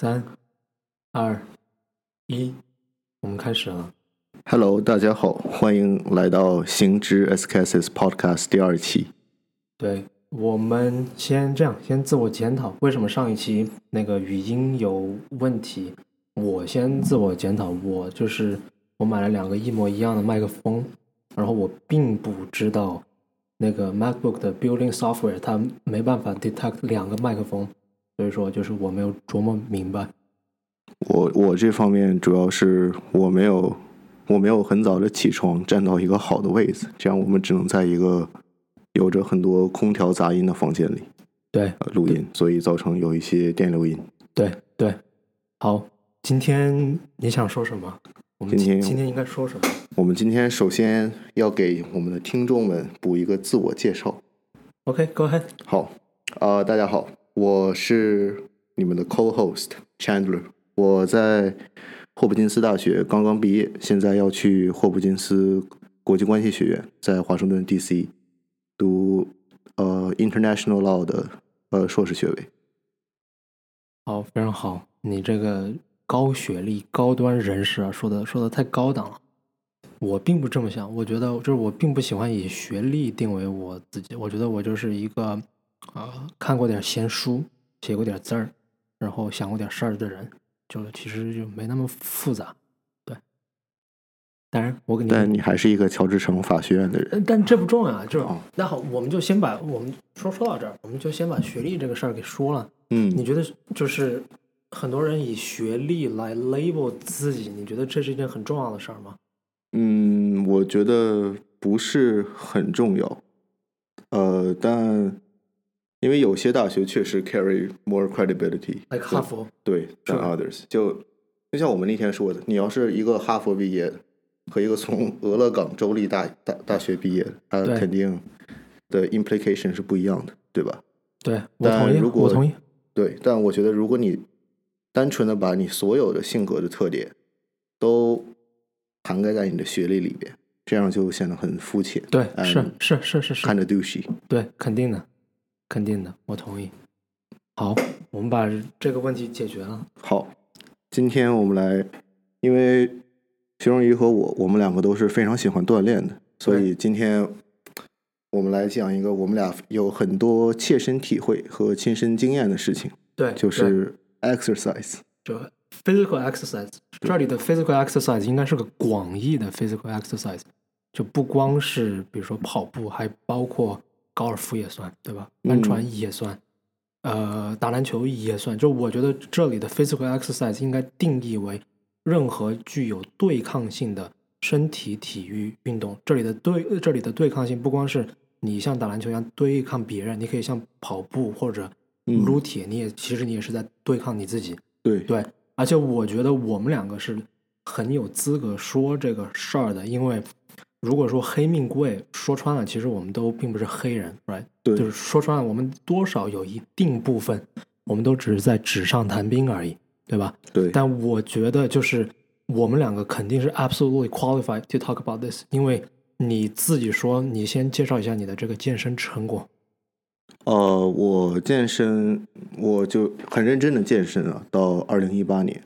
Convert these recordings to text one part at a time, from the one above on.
三、二、一，我们开始了。Hello，大家好，欢迎来到行知 SKSS Podcast 第二期。对，我们先这样，先自我检讨，为什么上一期那个语音有问题？我先自我检讨，我就是我买了两个一模一样的麦克风，然后我并不知道那个 MacBook 的 Building Software 它没办法 detect 两个麦克风，所以说就是我没有琢磨明白。我我这方面主要是我没有我没有很早的起床，站到一个好的位置，这样我们只能在一个有着很多空调杂音的房间里对呃录音，所以造成有一些电流音。对对，好，今天你想说什么？我们今天今天应该说什么？我们今天首先要给我们的听众们补一个自我介绍。OK，Go、ahead。好，呃，大家好，我是你们的 co-host Chandler，我在霍普金斯大学刚刚毕业，现在要去霍普金斯国际关系学院，在华盛顿 DC 读呃 International Law 的呃硕士学位。好，非常好，你这个高学历、高端人士啊，说的说的太高档了。我并不这么想，我觉得就是我并不喜欢以学历定为我自己，我觉得我就是一个啊、呃看过点闲书、写过点字儿，然后想过点事儿的人，就其实就没那么复杂。对，当然我跟你但你还是一个乔治城法学院的人。呃但这不重要啊，就是哦那好，我们就先把我们说说到这儿，我们就先把学历这个事儿给说了。嗯，你觉得就是很多人以学历来 label 自己，你觉得这是一件很重要的事儿吗？嗯，我觉得不是很重要，呃，但因为有些大学确实 carry more credibility，like 哈佛，对 than others，就就像我们那天说的，你要是一个哈佛毕业的和一个从俄勒冈州立大大大学毕业的，他肯定的 implication 是不一样的，对吧？对我同意，但如果我同意。对，但我觉得如果你单纯的把你所有的性格的特点都涵盖在你的学历里边，这样就显得很肤浅，对，是嗯是是是是，看着 douchey。对，肯定的，肯定的，我同意。好，我们把这个问题解决了。好，今天我们来，因为徐荣仪和我，我们两个都是非常喜欢锻炼的，所以今天我们来讲一个我们俩有很多切身体会和亲身经验的事情，对，对就是 exercise。就 physical exercise，这里的 physical exercise 应该是个广义的 physical exercise，就不光是比如说跑步，还包括高尔夫也算，对吧？帆船也算，呃，打篮球也算。就我觉得这里的 physical exercise 应该定义为任何具有对抗性的身体体育运动。这里的对这里的对抗性不光是你像打篮球一样对抗别人，你可以像跑步或者嗯撸铁，你也其实你也是在对抗你自己。对，对，而且我觉得我们两个是很有资格说这个事儿的，因为如果说黑命贵，说穿了，其实我们都并不是黑人，right？对。就是说穿了，我们多少有一定部分，我们都只是在纸上谈兵而已，对吧？对，但我觉得就是我们两个肯定是 absolutely qualified to talk about this，因为你自己说，你先介绍一下你的这个健身成果。呃，我健身，我就很认真的健身啊，到二零一八年。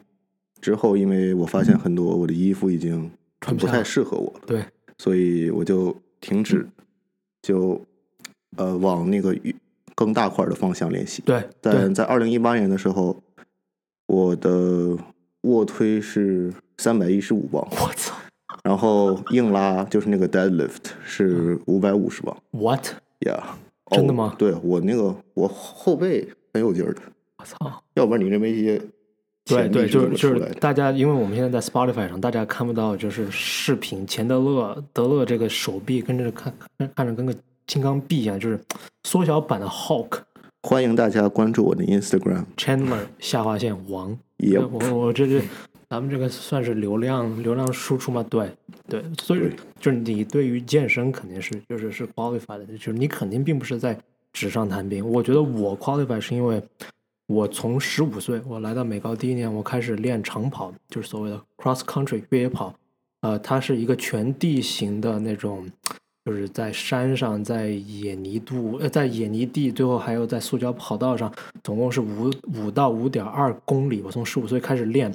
之后，因为我发现很多我的衣服已经不太适合我了，对，所以我就停止，就呃往那个更大块的方向练习。对，对但，在二零一八年的时候，我的卧推是三百一十五磅，我操然后硬拉就是那个 deadlift 是五百五十磅，what？呀。真的吗对我那个我后背很有劲儿的，我操！要不然你这么一些对对，就是就是？大家，因为我们现在在 Spotify 上，大家看不到就是视频，钱德勒德勒这个手臂跟着看看看着跟个金刚臂一样，就是缩小版的 Hulk 欢迎大家关注我的 Instagram，Chandler 下划线王。也我我这是咱们这个算是流量流量输出吗？对对，所以就是你对于健身肯定是就是是 qualified 的，就是你肯定并不是在纸上谈兵。我觉得我 qualified 是因为我从十五岁我来到美高第一年，我开始练长跑，就是所谓的 cross country 越野跑。呃，它是一个全地形的那种就是在山上，在野泥度，呃，在野泥地，最后还有在塑胶跑道上，总共是五五到五点二公里。我从十五岁开始练，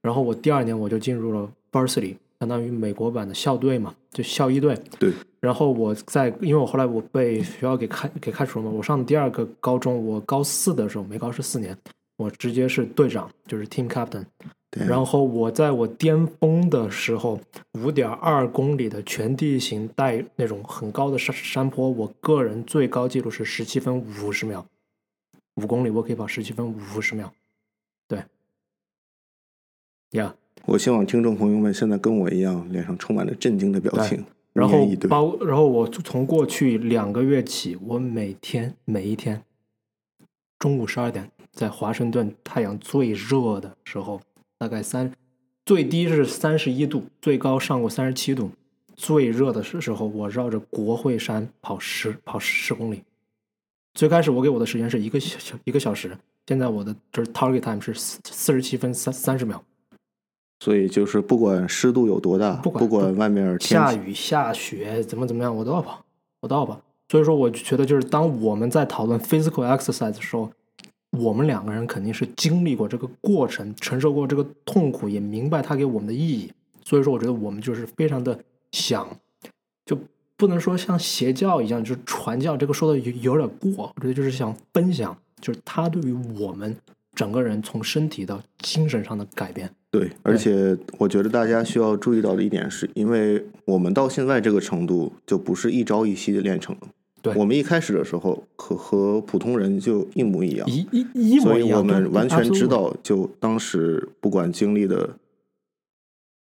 然后我第二年我就进入了 varsity，相当于美国版的校队嘛，就校医队。对。然后我在，因为我后来我被学校给开给开除了嘛，我上的第二个高中，我高四的时候没高是四年，我直接是队长，就是 team captain。然后我在我巅峰的时候，五点二公里的全地形带那种很高的山山坡，我个人最高记录是十七分五十秒，五公里我可以跑十七分五十秒，对，呀。我希望听众朋友们现在跟我一样，脸上充满了震惊的表情。然后包，然后我从过去两个月起，我每天每一天中午十二点，在华盛顿太阳最热的时候。大概三，最低是三十一度，最高上过三十七度。最热的时时候，我绕着国会山跑十跑十公里。最开始我给我的时间是一个小一个小时，现在我的就是 target time 是四四十七分三三十秒。所以就是不管湿度有多大，不管不管外面下雨下雪怎么怎么样，我都要跑，我都要跑。所以说，我觉得就是当我们在讨论 physical exercise 的时候。我们两个人肯定是经历过这个过程，承受过这个痛苦，也明白它给我们的意义。所以说，我觉得我们就是非常的想，就不能说像邪教一样，就是传教，这个说的有有点过。我觉得就是想分享，就是他对于我们整个人从身体到精神上的改变。对，而且我觉得大家需要注意到的一点是，因为我们到现在这个程度，就不是一朝一夕的练成的。对，我们一开始的时候可和普通人就一模一样，一一一模一样。所以我们完全知道，就当时不管经历的，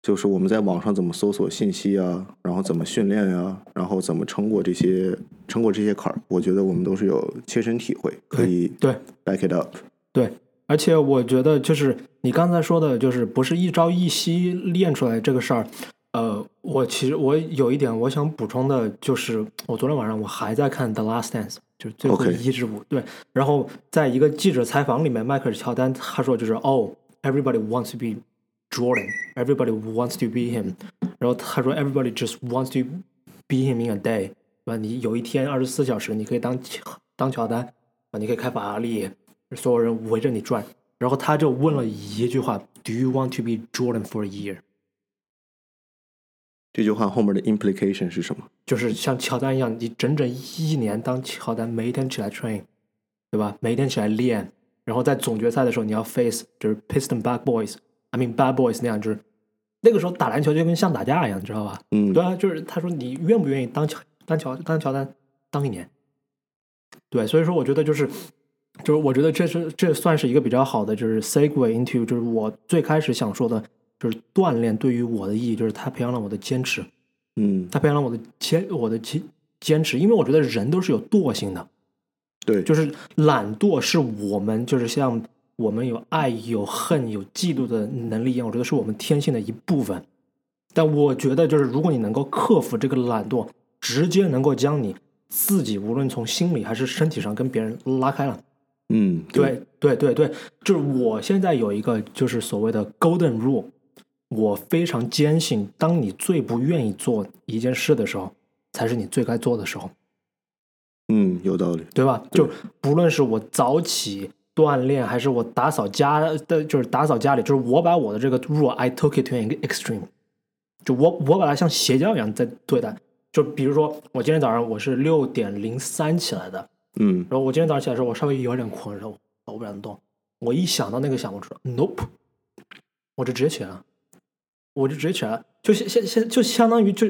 就是我们在网上怎么搜索信息啊，然后怎么训练呀，然后怎么撑过这些撑过这些坎儿，我觉得我们都是有切身体会，可以对 back it up。对，而且我觉得就是你刚才说的，就是不是一朝一夕练出来这个事儿。呃，我其实我有一点我想补充的，就是我昨天晚上我还在看《The Last Dance》，就是最后一支舞。对，然后在一个记者采访里面，迈克尔乔丹他说就是哦，everybody wants to be Jordan，everybody wants to be him。然后他说 everybody just wants to be him in a day，对吧？你有一天二十四小时，你可以当当乔丹啊，你可以开法拉利，所有人围着你转。然后他就问了一句话：Do you want to be Jordan for a year？这句话后面的 implication 是什么？就是像乔丹一样，你整整一年当乔丹，每一天起来 train，对吧？每一天起来练，然后在总决赛的时候你要 face 就是 Piston Bad Boys，I mean Bad Boys 那样，就是那个时候打篮球就跟像打架一样，你知道吧？嗯，对啊，就是他说你愿不愿意当乔当乔当乔丹当一年？对，所以说我觉得就是就是我觉得这是这算是一个比较好的就是 segue into 就是我最开始想说的。就是锻炼对于我的意义，就是它培养了我的坚持，嗯，它培养了我的坚我的坚坚持，因为我觉得人都是有惰性的，对，就是懒惰是我们就是像我们有爱有恨有嫉妒的能力一样，我觉得是我们天性的一部分。但我觉得就是如果你能够克服这个懒惰，直接能够将你自己无论从心理还是身体上跟别人拉开了，嗯，对对对对，就是我现在有一个就是所谓的 golden rule。我非常坚信，当你最不愿意做一件事的时候，才是你最该做的时候。嗯，有道理，对吧？就不论是我早起锻炼，还是我打扫家的，就是打扫家里，就是我把我的这个 rule，I took it to an extreme，就我我把它像邪教一样在对待。就比如说，我今天早上我是六点零三起来的，嗯，然后我今天早上起来的时候，我稍微有点困，然后我不想动。我一想到那个项目，我说 nope，我就直接起来了。我就直接起来了，就相相相就相当于就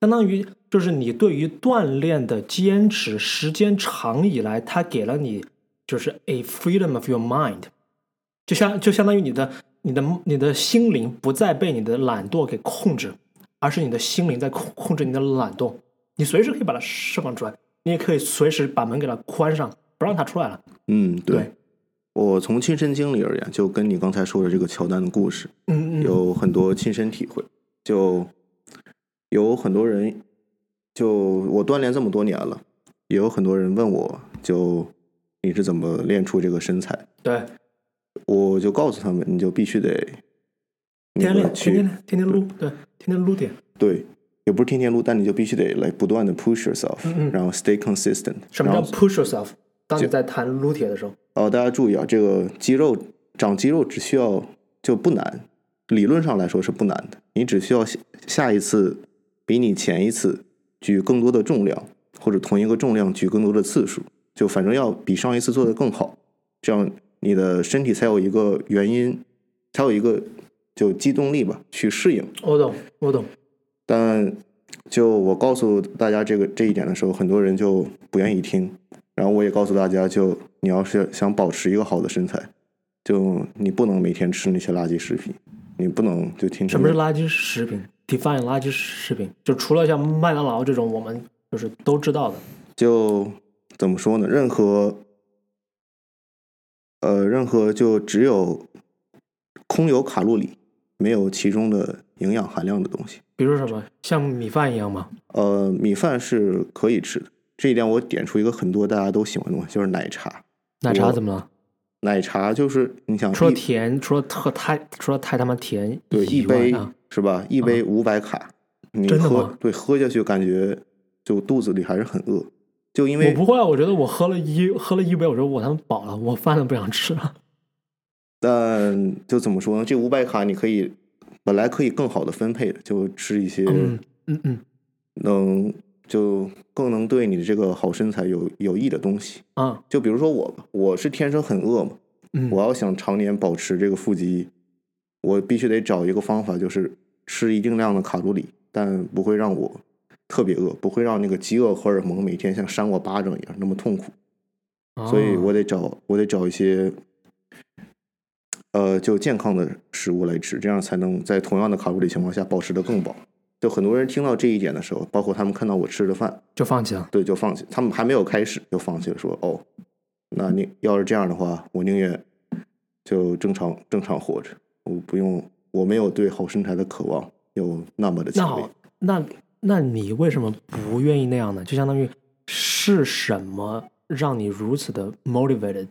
相当于就是你对于锻炼的坚持，时间长以来，它给了你就是 a freedom of your mind，就相就相当于你的你的你的心灵不再被你的懒惰给控制，而是你的心灵在控控制你的懒惰，你随时可以把它释放出来，你也可以随时把门给它关上，不让它出来了。嗯，对。我从亲身经历而言，就跟你刚才说的这个乔丹的故事，嗯嗯，有很多亲身体会。就有很多人，就我锻炼这么多年了，也有很多人问我，就你是怎么练出这个身材？对，我就告诉他们，你就必须得天天练，天天练，天天撸，对，天天撸点。对，也不是天天撸，但你就必须得来不断的 push yourself，、然后 stay consistent。嗯什么叫 push yourself？当你在谈撸铁的时候，哦，大家注意啊，这个肌肉长肌肉只需要就不难，理论上来说是不难的，你只需要下下一次比你前一次举更多的重量，或者同一个重量举更多的次数，就反正要比上一次做的更好，这样你的身体才有一个原因，才有一个就机动力吧，去适应。我懂，我懂。但就我告诉大家这个这一点的时候，很多人就不愿意听。然后我也告诉大家，就你要是想保持一个好的身材，就你不能每天吃那些垃圾食品，你不能就天天什么是垃圾食品？define 垃圾食品，就除了像麦当劳这种我们就是都知道的，就怎么说呢？任何呃，任何就只有空有卡路里，没有其中的营养含量的东西。比如什么像米饭一样吗？呃，米饭是可以吃的，这一点我点出一个很多大家都喜欢的东西，就是奶茶。奶茶怎么了？奶茶就是你想除了甜，除了特太，除了太他妈甜对一杯啊，是吧？一杯五百卡，你喝真的吗对喝下去感觉就肚子里还是很饿，就因为我不会啊，我觉得我喝了一喝了一杯，我说我他妈饱了，我饭都不想吃了。但就怎么说呢？这五百卡你可以本来可以更好的分配的，就吃一些嗯嗯嗯能就更能对你的这个好身材有有益的东西。啊就比如说我吧，我是天生很饿嘛，嗯，我要想常年保持这个腹肌，我必须得找一个方法，就是吃一定量的卡路里，但不会让我特别饿，不会让那个饥饿荷尔蒙每天像扇我巴掌一样那么痛苦。所以哦我得找我得找一些，呃，就健康的食物来吃，这样才能在同样的卡路里情况下保持的更饱。就很多人听到这一点的时候，包括他们看到我吃的饭，就放弃了。对，就放弃，他们还没有开始就放弃了，说哦，那你要是这样的话，我宁愿就正常正常活着，我不用，我没有对好身材的渴望有那么的强烈好。，那那你为什么不愿意那样呢？就相当于是什么让你如此的 motivated？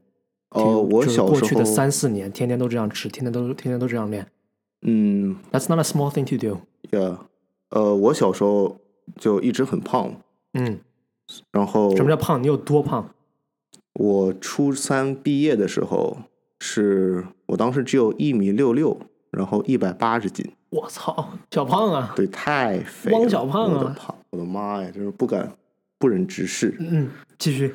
呃，to- 我小时候过去的，三四年，天天都这样吃，天天都天天都这样练。嗯，That's not a small thing to do。Yeah，，呃，我小时候就一直很胖，嗯，然后什么叫胖？你有多胖？我初三毕业的时候，是我当时只有一米六六，然后一百八十斤，我操，小胖啊！对，太肥了，汪小胖啊我的胖，我的妈呀，真是不敢不忍直视。嗯，继续。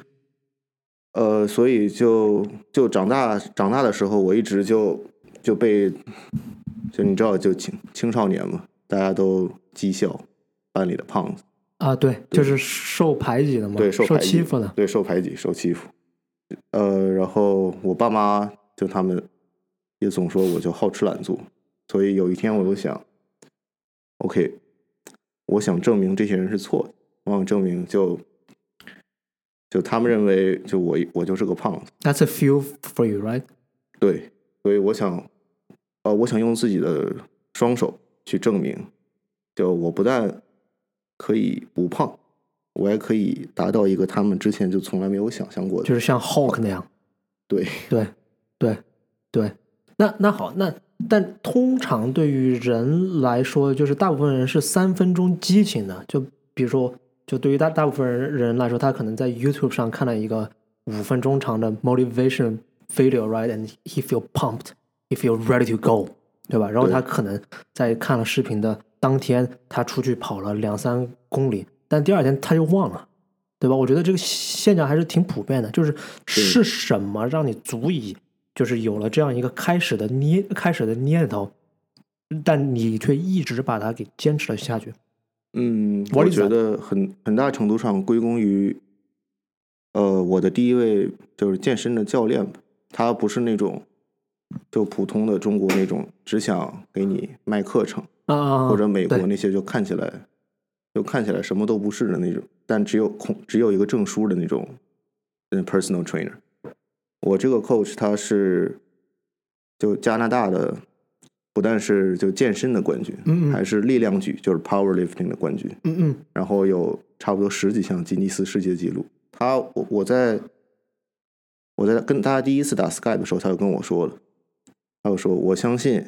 呃，所以就就长大长大的时候，我一直就就被就你知道，就青青少年嘛，大家都讥笑班里的胖子，啊，对，就是受排挤的嘛，对，受受欺负的。对，受排挤，受欺负。呃，然后我爸妈就他们也总说我就好吃懒做，所以有一天我就想，OK，我想证明这些人是错的，我想证明就就他们认为就我我就是个胖子，That's a feel for you, right？对，所以我想，呃，我想用自己的双手去证明，就我不但可以不胖，我还可以达到一个他们之前就从来没有想象过的。就是像 Hulk 那样。对，对，对，对。那那好，那但通常对于人来说，就是大部分人是三分钟激情的。就比如说，就对于大大部分人人来说，他可能在 YouTube 上看了一个五分钟长的 motivation video，right？And he feel pumped, he feel ready to go，对吧？然后他可能在看了视频的当天，他出去跑了两三公里，但第二天他就忘了。对吧？我觉得这个现象还是挺普遍的，就是是什么让你足以就是有了这样一个开始的念开始的念头，但你却一直把它给坚持了下去。嗯，我觉得很很大程度上归功于，呃，我的第一位就是健身的教练吧，他不是那种就普通的中国那种只想给你卖课程。啊，或者美国那些就看起来就看起来什么都不是的那种，但只有空只有一个证书的那种嗯 personal trainer。我这个 coach 他是就加拿大的，不但是就健身的冠军，嗯嗯。还是力量举就是 powerlifting 的冠军，嗯嗯。然后有差不多十几项吉尼斯世界纪录。他我我在我在跟他第一次打 Skype 的时候，他就跟我说了，他就说我相信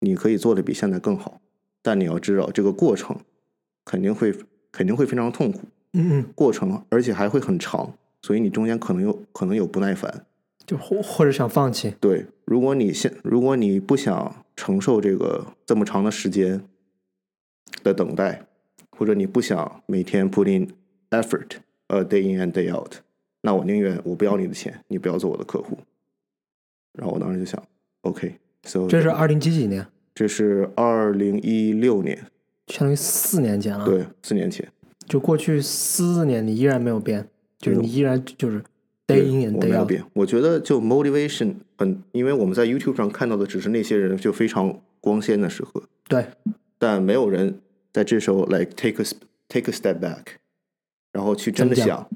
你可以做的比现在更好，但你要知道这个过程肯定会肯定会非常痛苦，嗯嗯，过程而且还会很长，所以你中间可能有可能有不耐烦。就或或者想放弃，对，如果你现如果你不想承受这个这么长的时间的等待，或者你不想每天 put in effort，呃、day in and day out，那我宁愿我不要你的钱，你不要做我的客户。然后我当时就想，OK，so、这是二零几几年，这是二零一六年，相当于四年前了。，对，四年前，就过去四年你依然没有变，就是你依然就是对 day in and 我没有。变。我觉得就 motivation 很，因为我们在 YouTube 上看到的只是那些人就非常光鲜的时刻，对，但没有人在这时候 like take a take a step back，然后去真的想，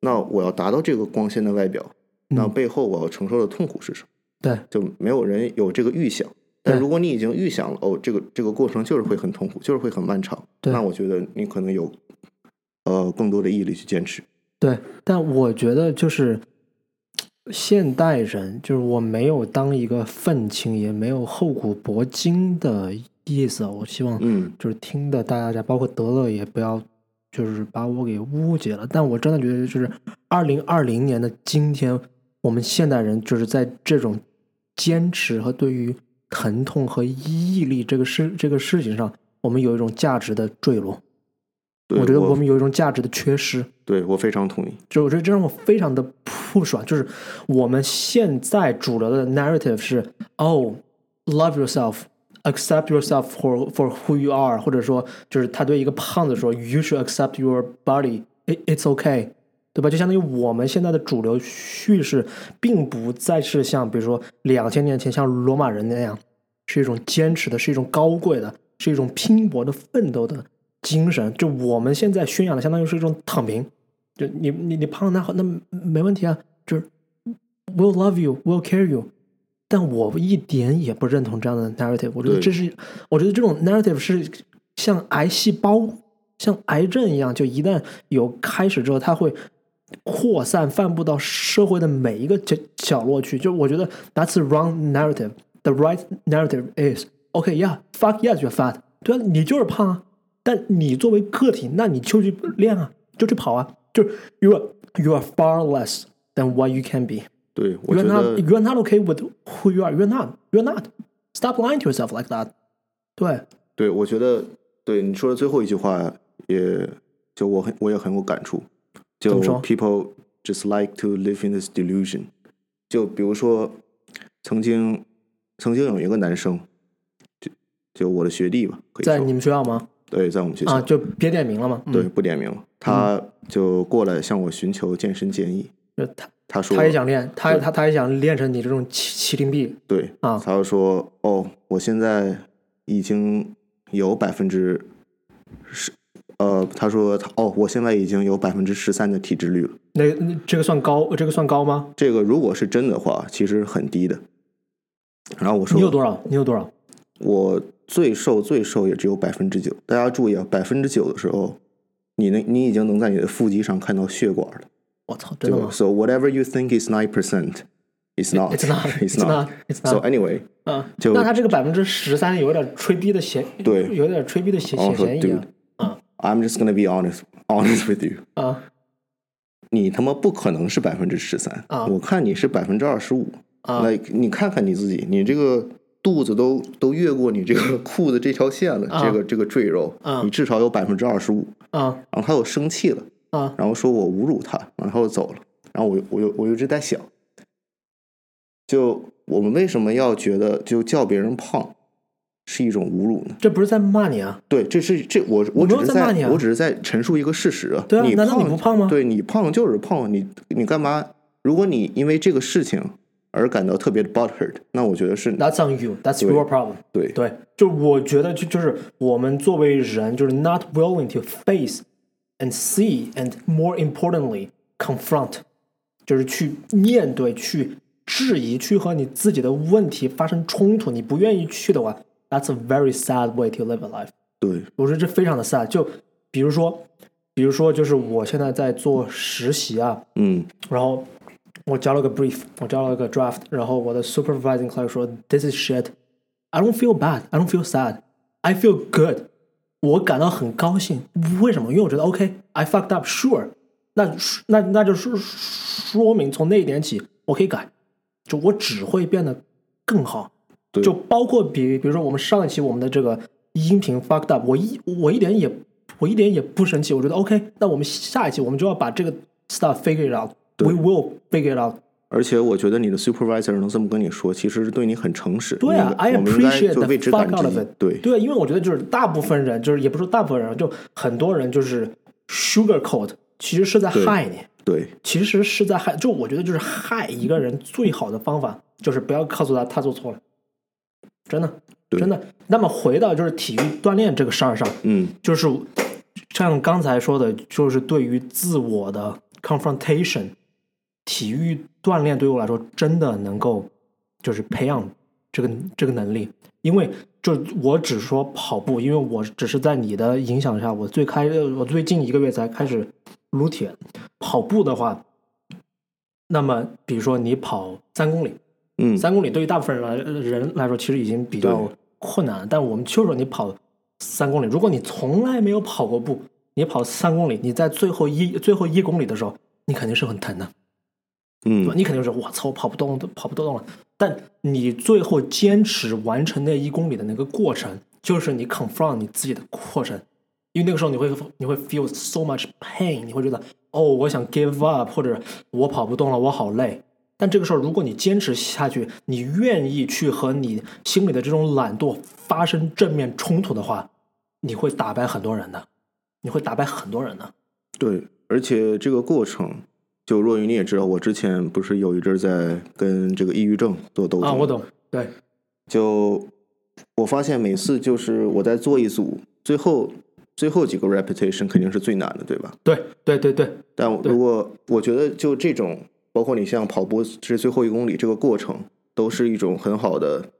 那我要达到这个光鲜的外表，那嗯背后我要承受的痛苦是什么？对，就没有人有这个预想。但如果你已经预想了，哦，这个这个过程就是会很痛苦，就是会很漫长，那我觉得你可能有呃更多的毅力去坚持。对，但我觉得就是现代人，就是我没有当一个愤青，也没有厚古薄今的意思。我希望嗯就是听的大家，包括德勒也不要就是把我给误解了。但我真的觉得，就是二零二零年的今天，我们现代人就是在这种坚持和对于疼痛和毅力这个事这个事情上，我们有一种价值的坠落。我觉得我们有一种价值的缺失。对我非常同意。就我觉得这让我非常的不爽，就是我们现在主流的 narrative 是，oh，love yourself，accept yourself for for who you are，或者说就是他对一个胖子说 you should accept your body，it it's okay，对吧？就相当于我们现在的主流叙事，并不再是像比如说两千年前像罗马人那样，是一种坚持的，是一种高贵的，是一种拼搏的奋斗的精神。就我们现在宣扬的，相当于是一种躺平。就你你你胖那好那没问题啊，就是 we'll love you, we'll care you。但我一点也不认同这样的 narrative。我觉得这是，我觉得这种 narrative 是像癌细胞、像癌症一样，就一旦有开始之后，它会扩散、散布到社会的每一个角角落去。就我觉得 that's the wrong narrative. The right narrative is okay, yeah, fuck yes, you're fat. 对啊，你就是胖啊。但你作为个体，那你就去练啊，就去跑啊。就是 you are you are far less than what you can be. 对，我 You 觉 are not 得 you are not okay with who you are. You're not. You're not. Stop lying to yourself like that. 对，对，我觉得对你说的最后一句话也，就我很我也很有感触。就 people just like to live in this delusion。就比如说，曾经曾经有一个男生，就就我的学弟吧，可以在你们学校吗？对，在我们学校，啊，就别点名了嘛。嗯对，，不点名了，他就过来向我寻求健身建议。就他他说，他也想练，他他他也想练成你这种麒麒麟臂对，啊。他就说：“哦，我现在已经有百分之十，呃，他说他哦，我现在已经有百分之十三的体脂率了。那那这个算高？这个算高吗？这个如果是真的话，其实很低的。”然后我说：“你有多少？你有多少？我最瘦最瘦也只有百分之九。大家注意啊，百分之九的时候，你能你已经能在你的腹肌上看到血管了。我操，真的吗 So whatever you think is nine percent, it's not. It's It's not. It's So not. anyway，啊，就那他这个百分之十三有点吹逼的嫌，对有点吹逼的嫌嫌嫌疑啊 I'm just gonna be honest, honest with you. 啊 你他妈不可能是百分之十三啊我看你是百分之二十五。啊！like 你看看你自己，你这个肚子都都越过你这个 裤子这条线了，啊这个这个赘肉，啊你至少有百分之二十五。啊然后他又生气了，啊！然后说我侮辱他，然后走了。然后我我又我又一直在想，就我们为什么要觉得就叫别人胖是一种侮辱呢？这不是在骂你啊？对，这是这我我只是有在骂你啊我只是在陈述一个事实对啊难道你胖不胖吗对你胖就是胖，你你干嘛？如果你因为这个事情而感到特别的 butthurt，那我觉得是 That's on you. That's your problem. 对对，就我觉得就就是我们作为人，就是 not willing to face and see and more importantly confront，就是去面对、去质疑、去和你自己的问题发生冲突，你不愿意去的话，that's a very sad way to live a life。对我觉得这非常的 sad。就比如说，比如说，就是我现在在做实习啊，嗯然后我交了个 brief，我交了个 draft，然后我的 supervising clerk 说 this is shit。I don't feel bad. I don't feel sad. I feel good. 我感到很高兴。为什么？因为我觉得 OK，I、fucked up，sure。那那那就是说明从那一点起，我可以改，就我只会变得更好。对就包括比比如说我们上一期我们的这个音频 fucked up，我一我一点也我一点也不生气，我觉得 OK。那我们下一期我们就要把这个 stuff figure out。对 We will figure it out。而且我觉得你的 supervisor 能这么跟你说，其实是对你很诚实。对啊，I appreciate 就 the fuck out of it。。对，对，因为我觉得就是大部分人，就是也不是说大部分人，就很多人就是 sugar coat，其实是在害你，对，其实是在害。就我觉得就是害一个人最好的方法，就是不要告诉他他做错了，真的，真的。那么回到就是体育锻炼这个事儿上，嗯，就是像刚才说的，就是对于自我的 confrontation，体育锻炼对于我来说真的能够就是培养这个这个能力，因为就我只说跑步，因为我只是在你的影响下，我最开我最近一个月才开始撸铁。跑步的话，那么比如说你跑三公里，嗯，三公里对于大部分人来人来说，其实已经比较困难了。但我们就说你跑三公里，如果你从来没有跑过步，你跑三公里，你在最后一最后一公里的时候，你肯定是很疼的？嗯，你肯定是我操，跑不动，跑不动了。但你最后坚持完成那一公里的那个过程，就是你 confront 你自己的过程，因为那个时候你会你会 feel so much pain，你会觉得哦，我想 give up，或者我跑不动了，我好累。但这个时候，如果你坚持下去，你愿意去和你心里的这种懒惰发生正面冲突的话，你会打败很多人的，你会打败很多人的。对，而且这个过程，就若雨你也知道，我之前不是有一阵儿在跟这个抑郁症做斗争啊，我懂，对，就我发现每次就是我在做一组，最后最后几个 repetition 肯定是最难的，对吧？对，对，对，对，但如果我觉得就这种，包括你像跑步这最后一公里这个过程，都是一种很好的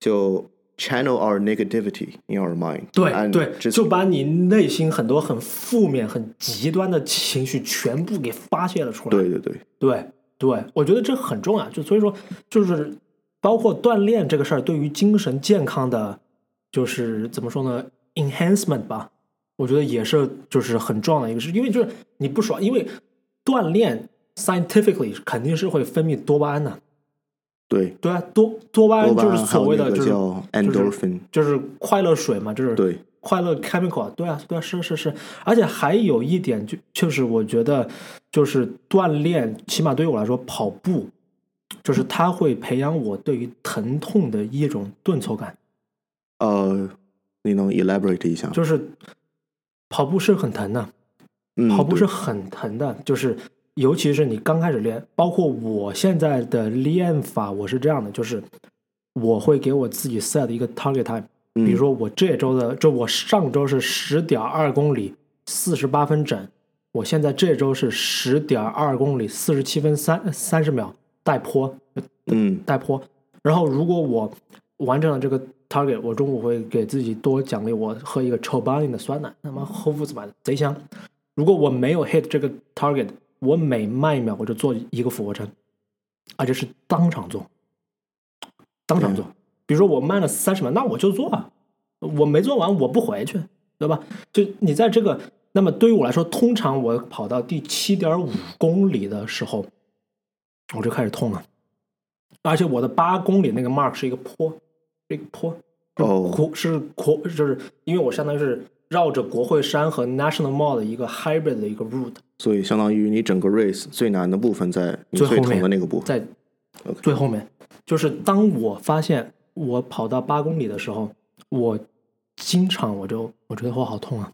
就 channel our negativity in our mind。对对，就把你内心很多很负面、很极端的情绪全部给发泄了出来。对对对，对对，我觉得这很重要。就所以说，就是包括锻炼这个事儿，对于精神健康的，就是怎么说呢，enhancement 吧，我觉得也是就是很重要的一个事，因为就是你不爽，因为锻炼 scientifically 肯定是会分泌多巴胺的。对，对啊，多多巴胺就是所谓的就是叫 endorphin，就是快乐水嘛，就是对。快乐 chemical，啊对啊，对啊，是是是，而且还有一点就就是我觉得就是锻炼，起码对于我来说，跑步就是它会培养我对于疼痛的一种顿挫感，呃，你能 elaborate 一下？就是跑步是很疼的，嗯，跑步是很疼的，就是尤其是你刚开始练，包括我现在的练法，我是这样的，就是我会给我自己 set 一个 target time。嗯比如说我这周的，就我上周是十点二公里，四十八分整，我现在这周是十点二公里，四十七分三三十秒带坡嗯带坡。然后如果我完成了这个 target，我中午会给自己多奖励我喝一个 Chobani 的酸奶，他妈 Foods 买的贼香。如果我没有 hit 这个 target，我每慢一秒我就做一个俯卧撑，而且是当场做，当场做。比如说我慢了三十秒，那我就做啊，我没做完我不回去，对吧？就你在这个，那么对于我来说，通常我跑到第七点五公里的时候，我就开始痛了，而且我的八公里那个 mark 是一个坡，是一个坡，哦国是坡，就是因为我相当于是绕着国会山和 National Mall 的一个 hybrid 的一个 route，所以相当于你整个 race 最难的部分在最后面的那个部。分。在最后面，就是当我发现我跑到八公里的时候，我经常我就我觉得我好痛啊，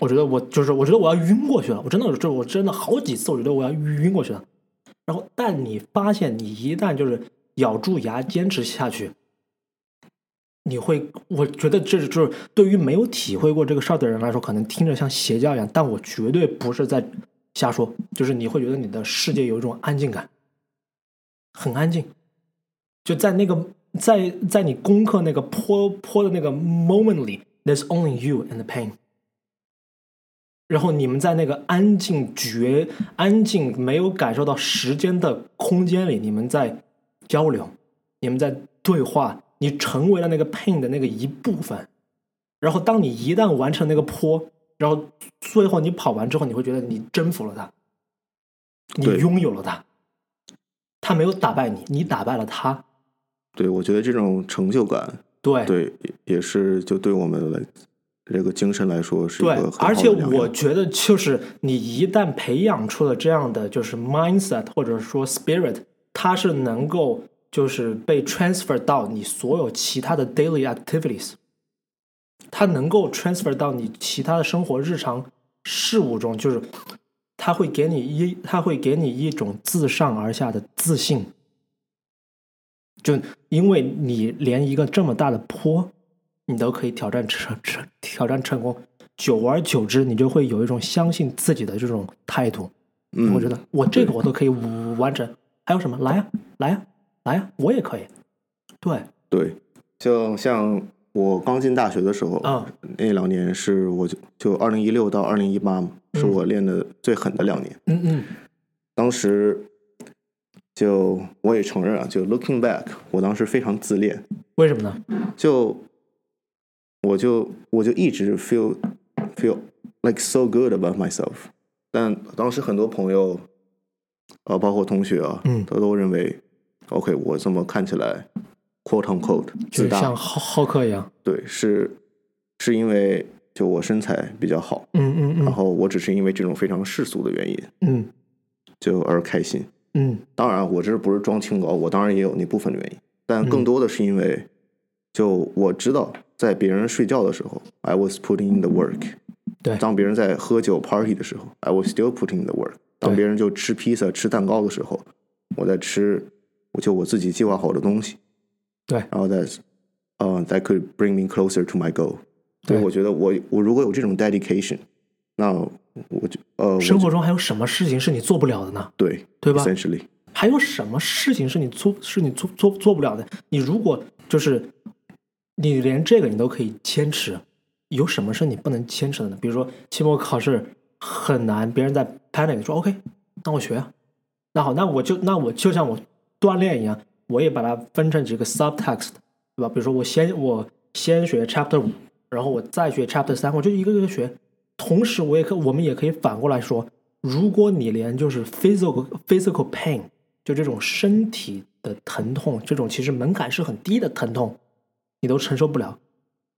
我觉得我就是我觉得我要晕过去了，我真的就我真的好几次我觉得我要晕过去了。然后，但你发现你一旦就是咬住牙坚持下去，你会，我觉得这是就是对于没有体会过这个事儿的人来说，可能听着像邪教一样，但我绝对不是在瞎说，就是你会觉得你的世界有一种安静感，很安静，就在那个在在你攻克那个坡坡的那个 moment 里，there's only you and the pain。然后你们在那个安静绝、安静没有感受到时间的空间里，你们在交流，你们在对话，你成为了那个 pain 的那个一部分，然后当你一旦完成那个坡，然后最后你跑完之后，你会觉得你征服了他，你拥有了他，他没有打败你，你打败了他。对，我觉得这种成就感，对对，也是就对我们来这个精神来说是一对个很好的而且我觉得，就是你一旦培养出了这样的就是 mindset 或者说 spirit，它是能够就是被 transfer 到你所有其他的 daily activities，它能够 transfer 到你其他的生活日常事物中，就是它会给你一，它会给你一种自上而下的自信。就因为你连一个这么大的坡，你都可以挑战成成挑战成功，久而久之，你就会有一种相信自己的这种态度。嗯，我觉得我这个我都可以完成，还有什么？来呀、来呀、来呀、我也可以。对，对，就像我刚进大学的时候，啊那两年是我就就二零一六到二零一八嘛，是嗯我练的最狠的两年。嗯嗯当时就我也承认啊，就 looking back，我当时非常自恋，为什么呢？就我就我就一直 feel feel like so good about myself，但当时很多朋友，呃，包括同学啊，嗯他都认为，OK，我这么看起来 quote unquote 就像，浩浩克一样。对，是是因为就我身材比较好，嗯嗯嗯然后我只是因为这种非常世俗的原因嗯就而开心。嗯当然，我这不是装清高，我当然也有那部分的原因，但更多的是因为，就我知道，在别人睡觉的时候，I was putting in the work。对当别人在喝酒 party 的时候，I was still putting in the work。当别人就吃披萨、吃蛋糕的时候，我在吃，我就我自己计划好的东西。对然后 that's，呃、t h a t could bring me closer to my goal。对我觉得我我如果有这种 dedication，那我就呃，生活中还有什么事情是你做不了的呢？对对吧？Essentially，还有什么事情是你做是你做做做不了的？你如果就是你连这个你都可以坚持，有什么是你不能坚持的呢？比如说期末考试很难，别人在 panic 说 OK，那我学啊，那好，那我就那我就像我锻炼一样，我也把它分成几个 subtext，对吧？比如说我先我先学 chapter 五，然后我再学 chapter 三，我就一个一个学。同时，我也可我们也可以反过来说，如果你连就是 physical physical pain，就这种身体的疼痛，这种其实门槛是很低的疼痛，你都承受不了，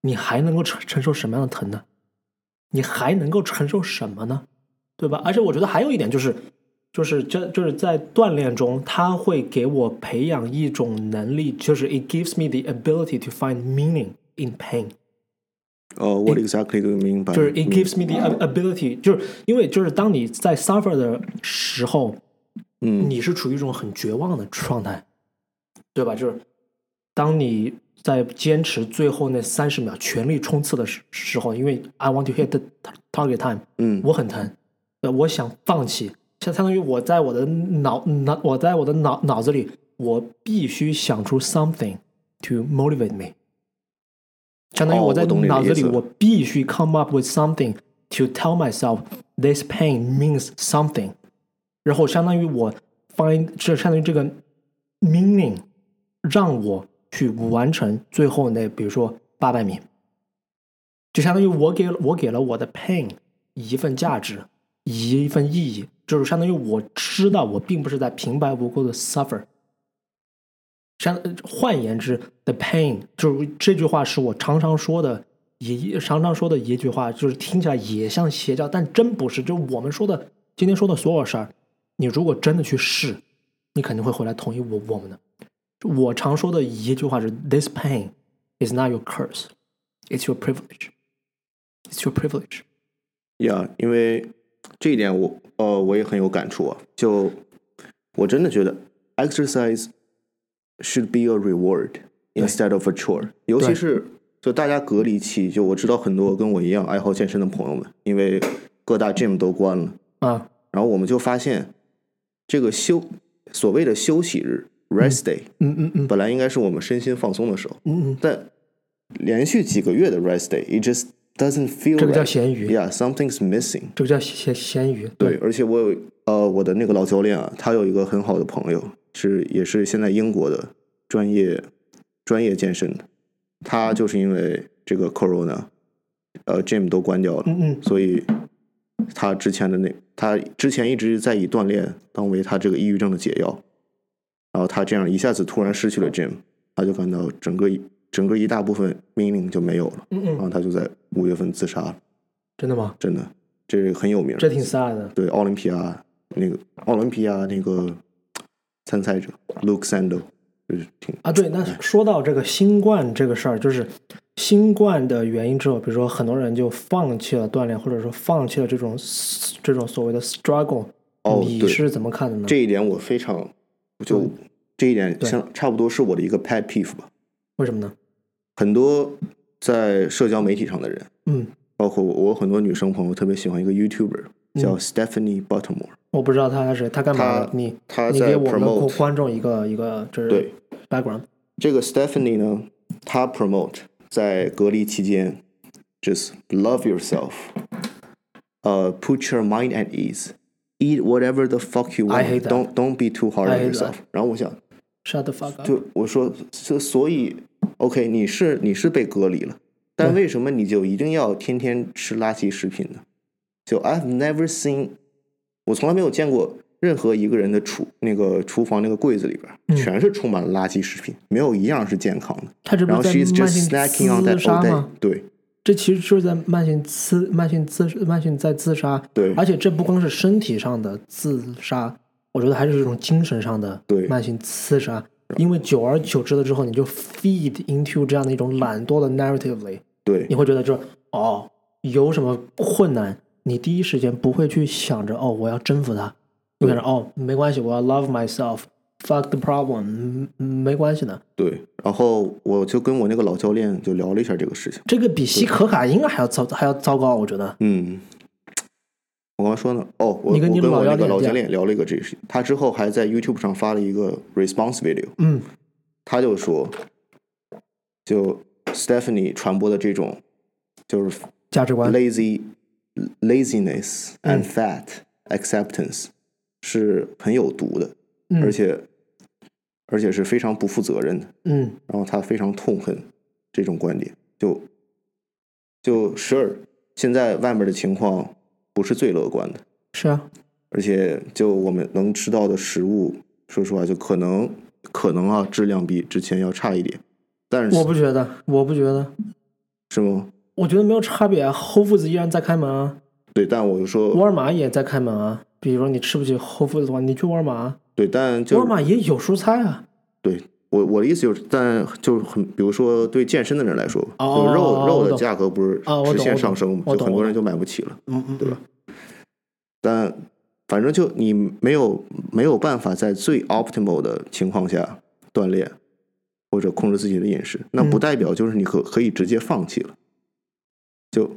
你还能够承承受什么样的疼呢？你还能够承受什么呢？对吧？而且我觉得还有一点就是，就是这就是在锻炼中，它会给我培养一种能力，就是 it gives me the ability to find meaning in pain。哦，What exactly do you mean by？就是 it gives me the ab- ability，就是因为就是当你在 suffer 的时候，嗯你是处于一种很绝望的状态，对吧？就是当你在坚持最后那三十秒全力冲刺的时时候，因为 I want to hit the target time，嗯我很疼，呃，我想放弃，相相当于我在我的脑脑，我在我的脑脑子里，我必须想出 something to motivate me。相当于哦我在脑子里，我必须 come up with something to tell myself this pain means something。然后相当于我 find 这相当于这个 meaning，让我去完成最后那比如说八百米，就相当于我给我给了我的 pain 一份价值，一份意义，就是相当于我知道我并不是在平白无故的 suffer。相换言之，the pain 就是这句话是我常常说的，也常常说的一句话，就是听起来也像邪教，但真不是。就我们说的今天说的所有事儿，你如果真的去试，你肯定会回来同意我我们的。我常说的一句话是：This pain is not your curse, it's your privilege. It's your privilege. 呀因为这一点我呃我也很有感触啊。就我真的觉得 exercise should be a reward instead of a chore，尤其是就大家隔离期，就我知道很多跟我一样爱好健身的朋友们，因为各大 gym 都关了，啊，然后我们就发现这个休所谓的休息日 rest day，、嗯嗯嗯。本来应该是我们身心放松的时候，嗯嗯，但连续几个月的 rest day，it just doesn't feel 这个叫.咸鱼 Yeah, something's missing. 这个叫咸咸鱼。对，而且我有呃，我的那个老教练啊，他有一个很好的朋友，是也是现在英国的专业专业健身的，他就是因为这个 corona 呃 gym 都关掉了，嗯嗯所以他之前的那他之前一直在以锻炼当为他这个抑郁症的解药，然后他这样一下子突然失去了 gym，他就感到整个一整个一大部分命令就没有了，嗯嗯，然后他就在五月份自杀了，真的吗？真的，这很有名，这挺 sad 的。对奥林匹亚那个奥林匹亚那个参赛者 Luke Sando 就是挺啊，对，那说到这个新冠这个事儿，就是新冠的原因之后，比如说很多人就放弃了锻炼，或者说放弃了这种这种所谓的 struggle，、哦你是怎么看的呢？这一点我非常就嗯这一点对像差不多是我的一个 pet peeve 吧。为什么呢？很多在社交媒体上的人，嗯，包括我，我很多女生朋友特别喜欢一个 YouTuber 叫 Stephanie Buttermore，我不知道他是谁，他干嘛？你她在你给我们的 promote 观众一个一个就是对 background。这个 Stephanie 呢，她 promote 在隔离期间，just love yourself，呃、p u t your mind at ease，eat whatever the fuck you want，don't don't be too hard on yourself。然后我想，Shut the fuck up！就我说，所所以，OK，你是你是被隔离了，但为什么你就一定要天天吃垃圾食品呢？就 I've never seen，我从来没有见过任何一个人的厨那个厨房那个柜子里边、嗯全是充满了垃圾食品，没有一样是健康的。他这不然后是 she's 在慢 just 性 snacking on 自 that 杀 all day 吗？。对这其实就是在慢性自慢性自慢性在自杀，对而且这不光是身体上的自杀，我觉得还是这种精神上的对慢性自杀。因为久而久之了之后，你就 feed into 这样的一种懒惰的 narratively，对你会觉得就是哦，有什么困难，你第一时间不会去想着哦，我要征服它，你想着哦，没关系，我要 love myself，fuck the problem，没关系的。对。然后我就跟我那个老教练就聊了一下这个事情。这个比吸可卡因还要糟还要糟糕，我觉得。嗯，我刚才说呢，哦，我我跟我那个老教练聊了一个这个事情，他之后还在 YouTube 上发了一个 response video，嗯。他就说，就 Stephanie 传播的这种就是价值观。lazy laziness 嗯。and fat acceptance 是很有毒的，嗯。而且而且是非常不负责任的。嗯。然后他非常痛恨这种观点，就就 sure，现在外面的情况不是最乐观的，是啊，而且就我们能吃到的食物，说实话，就可能可能啊，质量比之前要差一点，但是我不觉得，我不觉得，是吗？我觉得没有差别啊。Whole Foods 依然在开门啊，对，但我就说沃尔玛也在开门啊。比如说你吃不起 Whole Foods 的话，你去沃尔玛啊，对，但沃尔玛也有蔬菜啊。对我我的意思就是，但就是很，比如说对健身的人来说，哦就肉肉的价格不是直线上升就很多人就买不起了。对吧？但反正就你没有没有办法在最 optimal 的情况下锻炼或者控制自己的饮食，那不嗯代表就是你可可以直接放弃了，就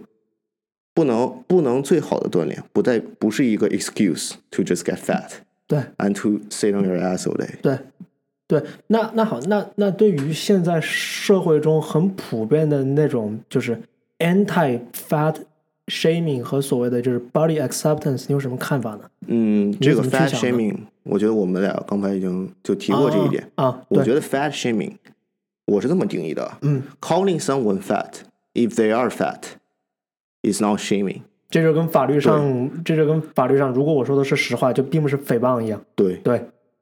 不能不能最好的锻炼，不代不是一个 excuse to just get fat 对 and to sit on your ass all day。对对。那那好，那那对于现在社会中很普遍的那种就是 anti fat shaming 和所谓的就是 body acceptance，你有什么看法呢？嗯，这个 fat shaming，我觉得我们俩刚才已经就提过这一点。啊啊，我觉得 fat shaming，我是这么定义的啊。嗯，calling someone fat if they are fat is not shaming。这就跟法律上，这就跟法律上，如果我说的是实话，就并不是诽谤一样。对，对，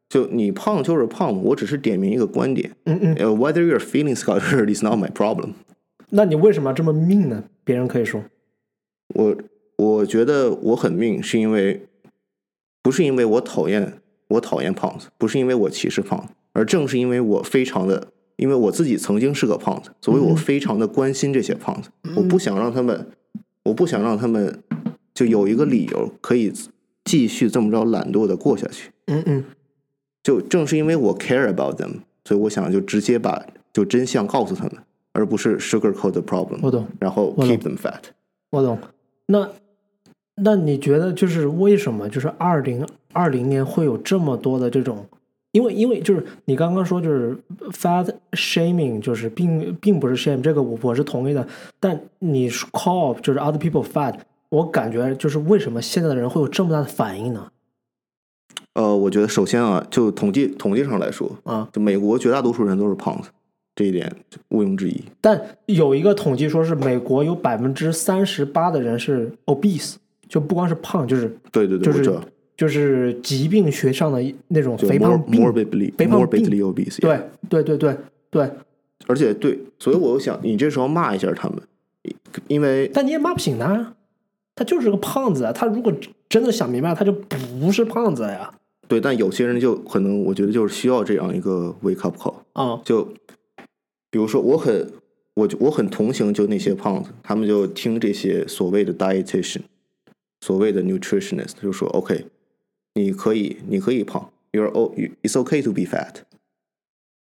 就你胖就是胖，我只是点明一个观点。嗯嗯，呃、w h e t h e r you're feelings got hurt is not my problem。那你为什么要这么命呢？别人可以说，我我觉得我很命，是因为不是因为我讨厌我讨厌胖子，不是因为我歧视胖子，而正是因为我非常的，因为我自己曾经是个胖子，所以我嗯非常的关心这些胖子。我不想让他们，我不想让他们就有一个理由可以继续这么着懒惰的过下去。嗯嗯，就正是因为我 care about them，所以我想就直接把就真相告诉他们，而不是 sugarcoat the problem，我懂。然后 keep them fat。我懂。那那你觉得就是为什么就是二零二零年会有这么多的这种？因为因为就是你刚刚说就是 fat shaming，就是并并不是 shame，这个我我是同意的。但你 call 就是 other people fat，我感觉就是为什么现在的人会有这么大的反应呢？呃，我觉得首先啊，就统计统计上来说，啊，就美国绝大多数人都是胖子，这一点毋庸置疑。但有一个统计说是美国有百分之三十八的人是 obese，就不光是胖，就是对对对，就是就是疾病学上的那种肥胖病。morbidly 肥胖病 morbidly obese。对对对对对，而且对，所以我又想，你这时候骂一下他们，因为但你也骂不醒他，他就是个胖子啊。他如果真的想明白，他就不是胖子呀。对，但有些人就可能，我觉得就是需要这样一个 wake up call。啊、就比如说，我很我就我很同情就那些胖子，他们就听这些所谓的 dietitian，所谓的 nutritionist，就说 OK，你可以你可以胖，you're o it's okay to be fat，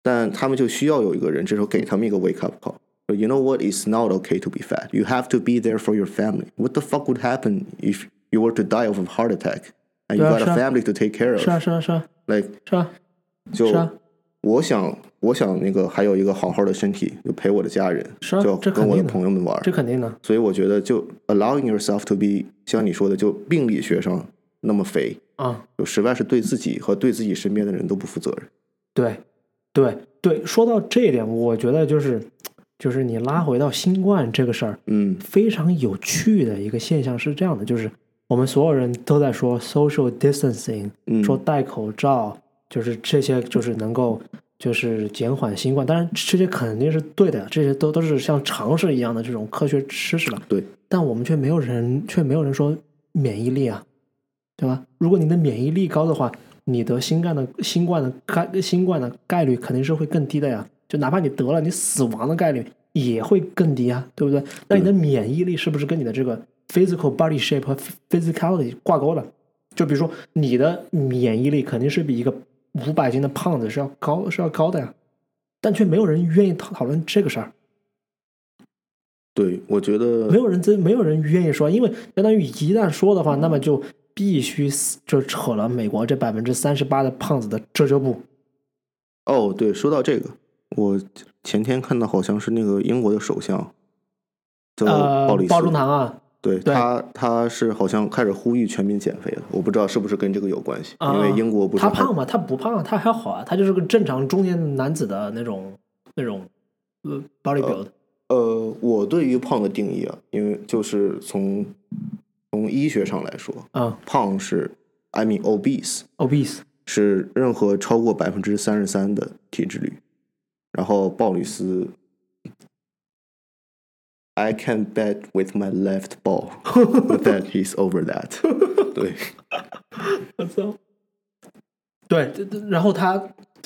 但他们就需要有一个人这时候给他们一个 wake up call。You know what? It's not okay to be fat. You have to be there for your family. What the fuck would happen if you were to die of a heart attack And you got 是 a 啊 family to take care 是啊 of? 是啊是啊 Like 是啊就我想，我想那个还有一个好好的身体，就陪我的家人，是啊就跟我的朋友们玩儿。这肯定的。所以我觉得，就 allowing yourself to be 像你说的，就病理学上那么肥，啊，就实在是对自己和对自己身边的人都不负责任。对，对，对。说到这一点，我觉得就是，就是你拉回到新冠这个事儿，嗯非常有趣的一个现象是这样的，就是我们所有人都在说 social distancing，嗯，说戴口罩，就是这些就是能够就是减缓新冠。当然，这些肯定是对的，这些都都是像常识一样的这种科学知识了。对，但我们却没有人却没有人说免疫力啊，对吧？如果你的免疫力高的话，你得新冠的新冠的概新冠的概率肯定是会更低的呀。就哪怕你得了，你死亡的概率也会更低啊，对不对？那你的免疫力是不是跟你的这个 physical body shape 和 physicality 挂钩了？就比如说你的免疫力肯定是比一个五百斤的胖子是要高是要高的呀，但却没有人愿意讨讨论这个事儿。对，我觉得没有人真没有人愿意说，因为相当于一旦说的话，那么就必须死就扯了美国这百分之三十八的胖子的遮遮布。哦，对，说到这个，我前天看到好像是那个英国的首相叫呃鲍里，斯，鲍中堂啊，对对他，他是好像开始呼吁全民减肥了，我不知道是不是跟这个有关系，啊因为英国不是还他胖吗？他不胖，他还好啊，他就是个正常中年男子的那种那种呃 body build。呃，我对于胖的定义啊，因为就是从从医学上来说，啊胖是 I mean obese，obese 是任何超过百分之三十三的体脂率，然后鲍里斯，I can bet with my left ball that he's over that 对，我操！对，然后他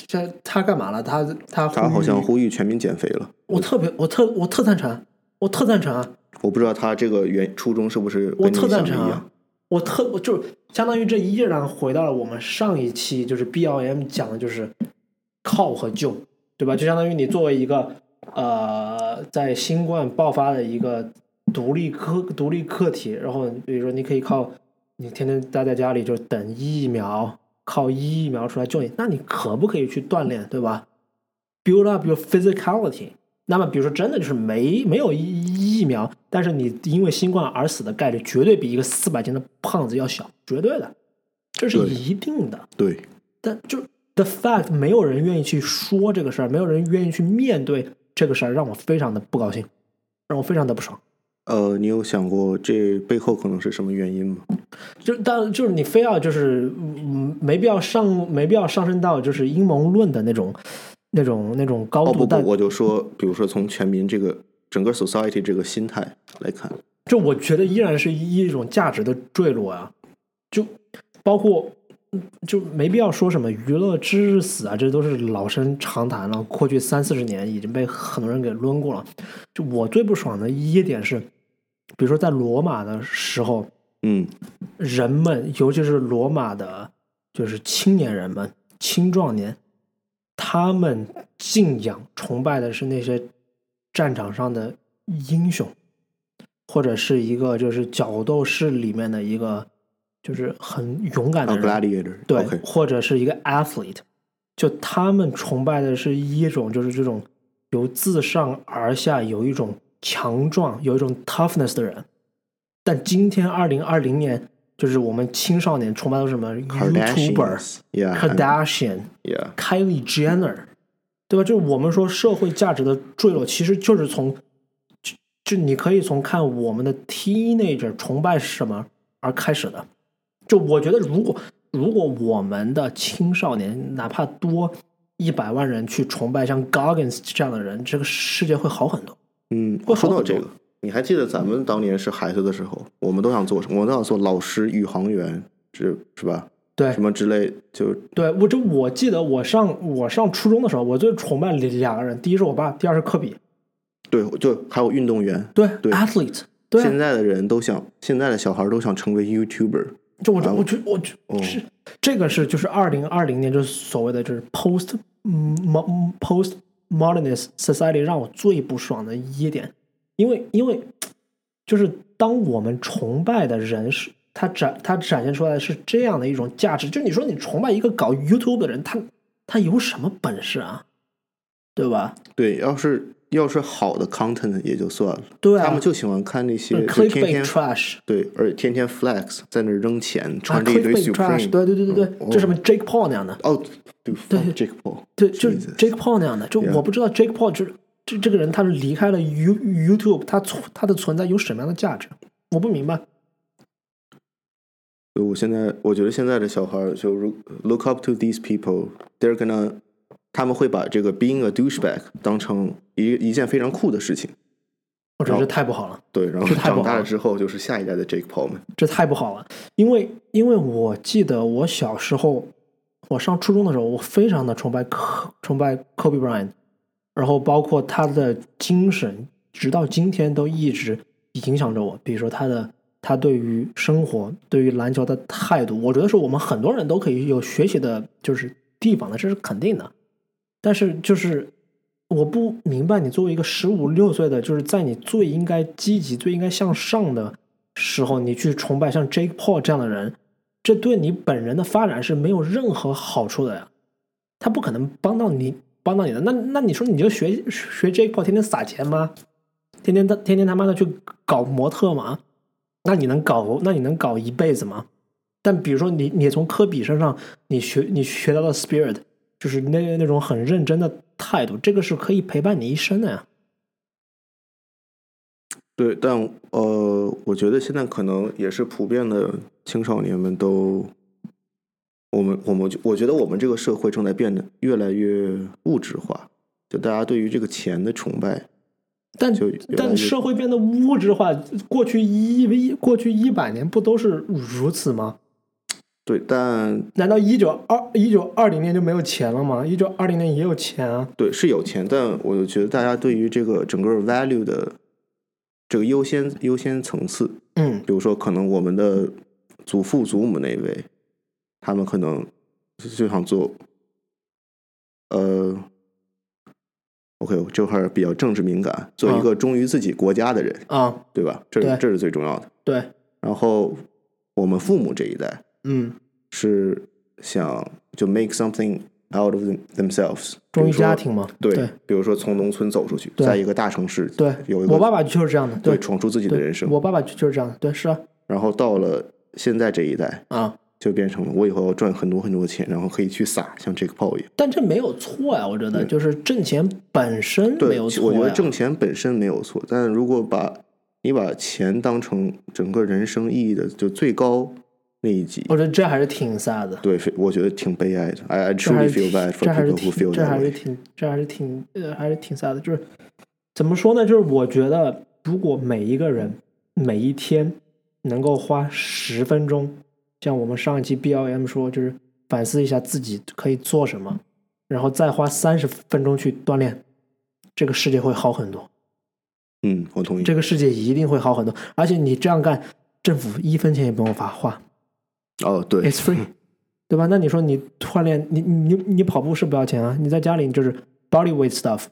他他干嘛了？他他他好像呼吁全民减肥了。我特别我特我特赞成，我特赞成啊！我不知道他这个原初衷是不是我特赞成啊！我特我就相当于这依然回到了我们上一期就是 BLM 讲的就是靠和救，对吧？就相当于你作为一个呃在新冠爆发的一个独立个独立个体，然后比如说你可以靠你天天待在家里就等疫苗，靠疫苗出来救你，那你可不可以去锻炼，对吧？Build up your physicality。那么，比如说，真的就是没没有疫疫苗，但是你因为新冠而死的概率绝对比一个四百斤的胖子要小，绝对的，这是一定的。对，但就 the fact 没有人愿意去说这个事儿，没有人愿意去面对这个事儿，让我非常的不高兴，让我非常的不爽。呃，你有想过这背后可能是什么原因吗？就但就是你非要就是嗯没必要上没必要上升到就是阴谋论的那种那种那种高哦度，但不不，我就说，比如说从全民这个整个 society 这个心态来看，就我觉得依然是一种价值的坠落啊，就包括嗯就没必要说什么娱乐至死啊，这都是老生常谈了。过去三四十年已经被很多人给抡过了。就我最不爽的一点是，比如说在罗马的时候，嗯人们尤其是罗马的，就是青年人们、青壮年，他们敬仰、崇拜的是那些战场上的英雄，或者是一个就是角斗士里面的一个就是很勇敢啊的人，，gladiator，对或者是一个 athlete，就他们崇拜的是一种就是这种由自上而下有一种强壮、有一种 toughness 的人。但今天二零二零年，就是我们青少年崇拜的是什么 YouTuber、Kardashians，yeah，Kardashian、yeah，Kylie Jenner，对吧？就是我们说社会价值的坠落，其实就是从就就你可以从看我们的 teenager 崇拜什么而开始的。就我觉得，如果如果我们的青少年哪怕多一百万人去崇拜像 Goggins 这样的人，这个世界会好很多。嗯，会说到这个，你还记得咱们当年是孩子的时候，我们都想做什么？我们都想做老师、宇航员，是是吧？对什么之类，就对，我就我记得我上我上初中的时候，我最崇拜两个人，第一是我爸，第二是科比。对，就还有运动员。对对 a t h l e t e 对啊现在的人都想，现在的小孩都想成为 YouTuber。就我就啊我觉我觉哦是这个是就是二零二零年就是所谓的就是 post 嗯 post modernist society 让我最不爽的一点，因为因为就是当我们崇拜的人是他展他展现出来的是这样的一种价值，就你说你崇拜一个搞 YouTube 的人，他他有什么本事啊？对吧？对，要是要是好的 content 也就算了，对啊，他们就喜欢看那些天天 trash。对，而且天天 flex 在那扔钱，啊穿着一堆，clickbait trash，Supreme，对对对对对，哦就什么 Jake Paul 那样的，哦，对 Jake Paul，对，就 Jake Paul 那样的，就我不知道 Jake Paul 就是这这个人，他是离开了 You YouTube，他存他的存在有什么样的价值？我不明白。就我现在我觉得现在的小孩就如 look up to these people，they're gonna，他们会把这个 being a douchebag 当成一一件非常酷的事情。我觉得这太不好了，对，然后长大了之后就是下一代的 Jake Paul 们。这太不好了。因为因为我记得我小时候，我上初中的时候，我非常的崇拜科崇拜 Kobe Bryant，然后包括他的精神，直到今天都一直影响着我。比如说他的他对于生活、对于篮球的态度，我觉得是我们很多人都可以有学习的，就是地方的，这是肯定的。但是就是我不明白，你作为一个十五六岁的，就是在你最应该积极、最应该向上的时候，你去崇拜像 Jake Paul 这样的人，这对你本人的发展是没有任何好处的呀。他不可能帮到你，帮到你的。那那你说你就学学 Jake Paul，天天撒钱吗？天天他天天他妈的去搞模特吗？那你能搞？那你能搞一辈子吗？但比如说你，你从科比身上，你学你学到了 spirit，就是那那种很认真的态度，这个是可以陪伴你一生的呀。对，但呃，我觉得现在可能也是普遍的青少年们都，我们我们我觉得我们这个社会正在变得越来越物质化，就大家对于这个钱的崇拜，但就但社会变得物质化，过去一一过去一百年不都是如此吗？对，但难道一九二一九二零年就没有钱了吗？一九二零年也有钱啊。对是有钱，但我觉得大家对于这个整个 value 的这个优先优先层次，嗯比如说可能我们的祖父祖母那一位，他们可能就想做，呃，OK，这块儿比较政治敏感，做一个忠于自己国家的人，啊，对吧？这这是最重要的。对，然后我们父母这一代嗯，是想就 make something out of them- themselves，忠于家庭嘛。对，对比如说从农村走出去，在一个大城市，对有一个我爸爸就是这样的。对对闯出自己的人生，我爸爸就就是这样的。对，是啊然后到了现在这一代，啊。就变成了我以后要赚很多很多钱，然后可以去撒，像这个炮一样。但这没有错呀，我觉得就是挣钱本身没，有错我觉得挣钱本身没有错，但如果把你把钱当成整个人生意义的就最高那一集，我觉得这还是挺 sad 的。对，我觉得挺悲哀的。I I truly 是 feel bad for people who 挺 feel 这还是。挺这还是挺呃还是挺 sad 的，就是怎么说呢？就是我觉得如果每一个人每一天能够花十分钟，像我们上一期 BLM 说，就是反思一下自己可以做什么，然后再花三十分钟去锻炼，这个世界会好很多。嗯，我同意。这个世界一定会好很多，而且你这样干，政府一分钱也不用发花。哦，对 It's free，对吧？那你说你锻炼，你你你跑步是不要钱啊？你在家里就是 body weight stuff，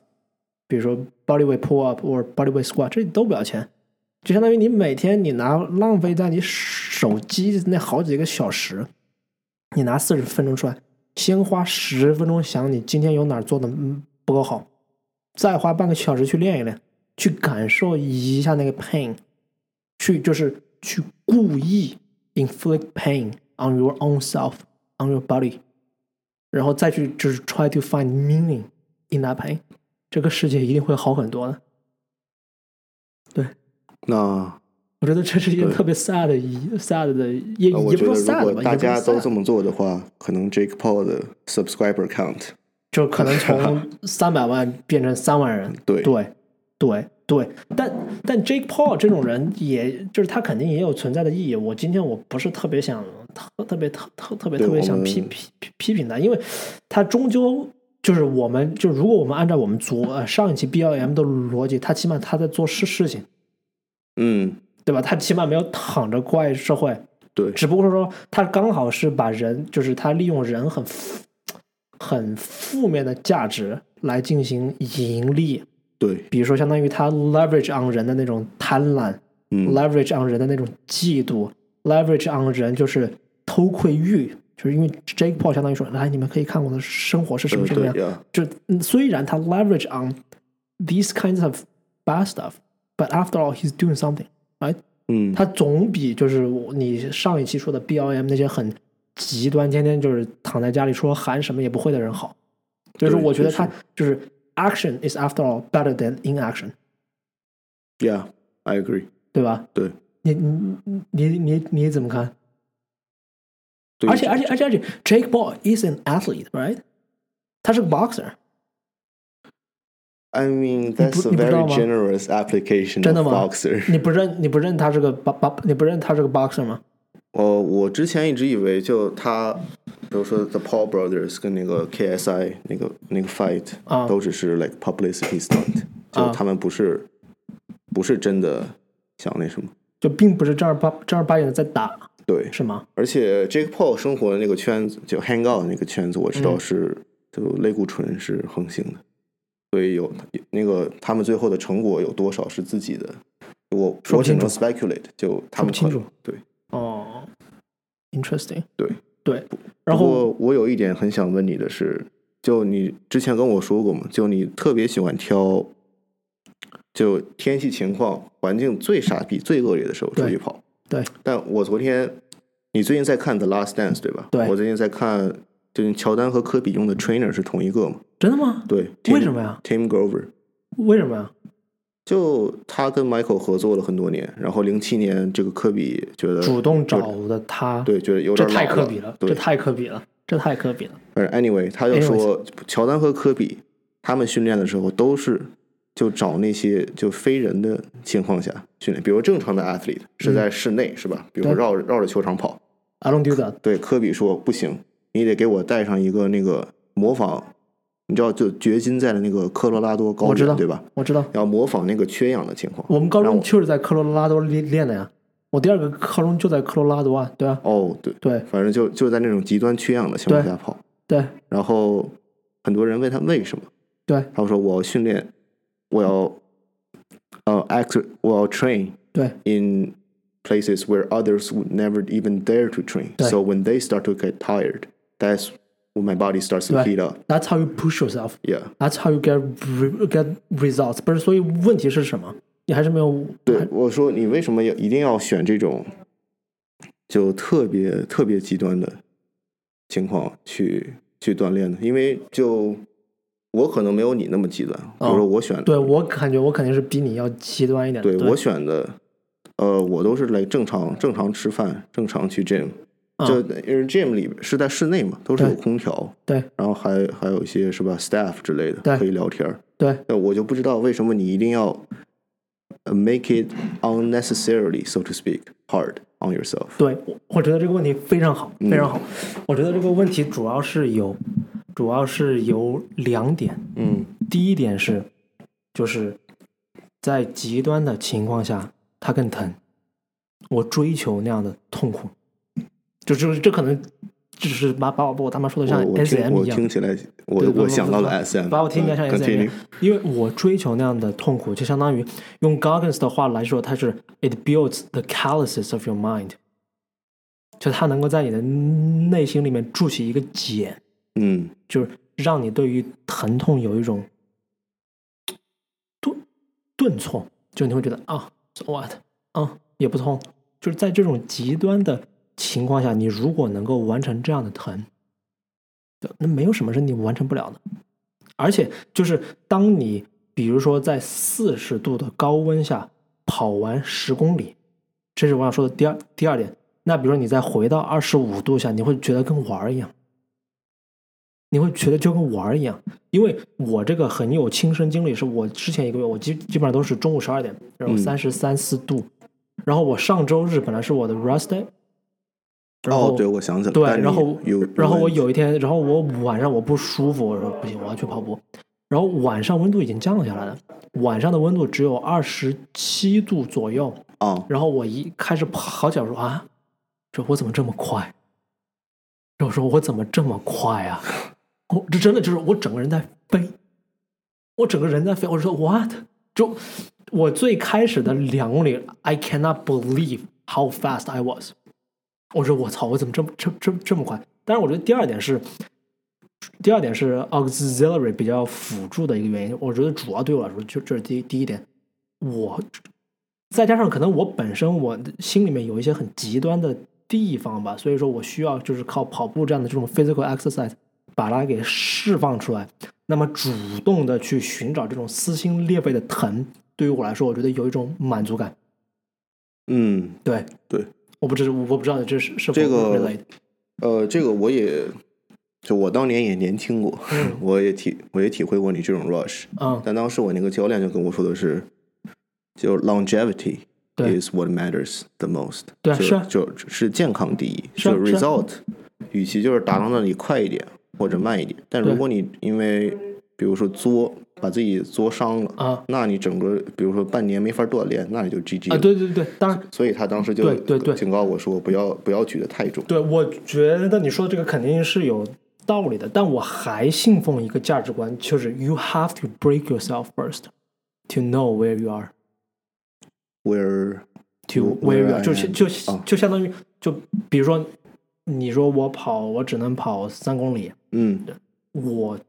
比如说 body weight pull up 或 body weight squat，这都不要钱，就相当于你每天你拿浪费在你手机那好几个小时，你拿四十分钟出来，先花十分钟想你今天有哪儿做的不够好，再花半个小时去练一练，去感受一下那个 pain，去就是去故意 inflict pain on your own self on your body，然后再去就是 try to find meaning in that pain，这个世界一定会好很多的。那我觉得这是一件对特别 sad 的一 sad 的，也呃我也不说觉得 sad 吧，如果大也不是家都 sad 这么做的话，可能 Jake Paul 的 subscriber count 就可能从三百万变成三万人。对对对 对，但但 Jake Paul 这种人也，就是他肯定也有存在的意义。我今天我不是特别想特特别特特特别特别想批批批评他，因为他终究就是我们就如果我们按照我们昨呃上一期 BLM 的逻辑，他起码他在做事事情，嗯，对吧？他起码没有躺着怪社会，对，只不过说他刚好是把人，就是他利用人很很负面的价值来进行盈利，对，比如说相当于他 leverage on 人的那种贪婪、嗯 leverage on 人的那种嫉妒，leverage on 人就是偷窥欲，就是因为 Jake Paul 相当于说，来你们可以看我的生活是什么什么样就嗯虽然他 leverage on these kinds of bad stuff，but after all he's doing something，right？嗯，他总比就是你上一期说的 BLM 那些很极端，天天就是躺在家里说喊什么也不会的人好。就是我觉得他就是 action is after all better than inaction， Yeah，I agree。对吧？对，你你你你你你怎么看？对而且而且而且而且，Jake Paul is an athlete，right？他是个 boxer， I mean that's a 你不知 very 道吗 generous application 真的 of 吗 boxer。你不认你不认他是个 b b 你不认他是个 boxer 吗？呃，我之前一直以为就他， 比如说 The Paul Brothers 跟那个 KSI 那个那个 fight，、啊。都只是 like publicity stunt，就啊。他们不是、不是真的想那什么。就并不是正儿八正儿八经的在打，对，是吗？而且 Jake Paul 生活的那个圈子，就 hang out 那个圈子，我知道嗯。是、就类固醇是横行的，所以有那个他们最后的成果有多少是自己的，我说不清楚我只能 speculate，就他们清楚。对。哦，interesting，对对，然不后过我有一点很想问你的是，就你之前跟我说过嘛，就你特别喜欢挑，就天气情况、环境最傻逼、最恶劣的时候出去跑。对，但我昨天，你最近在看《The Last Dance》对吧？对我最近在看，就是乔丹和科比用的 trainer 是同一个嘛？真的吗？对，为什么呀？Tim Grover，为什么呀？就他跟 Michael 合作了很多年，然后零七年这个科比觉得主动找的他，对，觉得有点老太科比了，对这太科比了，这太科比了。反正 anyway，他就说乔丹和科比他们训练的时候都是就找那些就非人的情况下训练，比如正常的 athlete 是在室内、是吧？比如说绕绕着球场跑。I don't do that。对，科比说不行，你得给我带上一个那个模仿，你知道就掘金在的那个科罗拉多高原对吧？我知道，要模仿那个缺氧的情况。我们高中就是在科罗拉多练练的呀。我第二个高中就在科罗拉多啊，对啊，哦，对，对反正就就在那种极端缺氧的情况下跑。对然后很多人问他为什么，对他说我要训练，我要呃 act，我要 train 对 in places where others would never even dare to train. So when they start to get tired, that's my body starts to 对 heat up.，That's how you push yourself. Yeah. That's how you get re- get results. 不是，所以问题是什么？你还是没有对，我说你为什么要一定要选这种就特别特别极端的情况去去锻炼呢？因为就我可能没有你那么极端，比如说我选，对我感觉我肯定是比你要极端一点。对对我选的，呃，我都是来正常正常吃饭，正常去 gym，啊就因为 gym 里是在室内嘛，都是有空调，对然后还还有一些是吧 staff 之类的可以聊天儿。对那我就不知道为什么你一定要呃 make it unnecessarily so to speak hard on yourself。对，我我觉得这个问题非常好，嗯非常好。我觉得这个问题主要是有，主要是有两点。嗯第一点是，就是在极端的情况下，它更疼。我追求那样的痛苦，就就是这可能就是把把我把我他妈说的像我我听 SM 一样。我听，起来，我我想到了把 SM，把我听起来像嗯 SM 一 continue 样，因为我追求那样的痛苦，就相当于用 Goggins 的话来说，它是 it builds the calluses of your mind，就它能够在你的内心里面筑起一个茧，嗯。就是让你对于疼痛有一种顿顿挫，就你会觉得啊，so what，啊，也不痛，就是在这种极端的情况下，你如果能够完成这样的疼，那没有什么是你完成不了的。而且就是当你比如说在四十度的高温下跑完十公里，这是我想说的第二第二点。那比如说你再回到二十五度下，你会觉得跟玩儿一样，你会觉得就跟玩儿一样。因为我这个很有亲身经历，是我之前一个月我基基本上都是中午十二点，然后嗯三十三四度，然后我上周日本来是我的 rest day，哦，对，我想起来了。对然后有，然后我有一天，然后我晚上我不舒服，我说不行，我要去跑步。然后晚上温度已经降下来了，晚上的温度只有二十七度左右。啊，然后我一开始跑起来，说啊，这我怎么这么快？然后我说我怎么这么快啊？我这真的就是我整个人在飞，我整个人在飞。我说 what？就我最开始的两公里，I cannot believe how fast I was。我说我操，我怎么这么这这这么快？但是，我觉得第二点是，第二点是 auxiliary 比较辅助的一个原因。我觉得主要对我来说，就这是第一第一点，我再加上可能我本身我的心里面有一些很极端的地方吧，所以说我需要就是靠跑步这样的这种 physical exercise 把它给释放出来。那么主动的去寻找这种撕心裂肺的疼，对于我来说，我觉得有一种满足感。嗯，对对，我不知我不知道这是是否这个。呃，这个我也，就我当年也年轻过，嗯 我也体我也体会过你这种 rush，嗯，但当时我那个教练就跟我说的是，就 longevity is what matters the most，对是就是健康第一，就是 result，与其就是达到那里快一点或者慢一点，但如果你因为比如说作把自己作伤了，啊那你整个比如说半年没法锻炼，那你就 GG 啊，对对对，当然所以他当时就对对对警告我说不要不要举得太重。对，我觉得你说的这个肯定是有道理的，但我还信奉一个价值观，就是 you have to break yourself first to know where you are。Where to Where you are，就就啊就相当于就比如说，你说我跑，我只能跑三公里，嗯我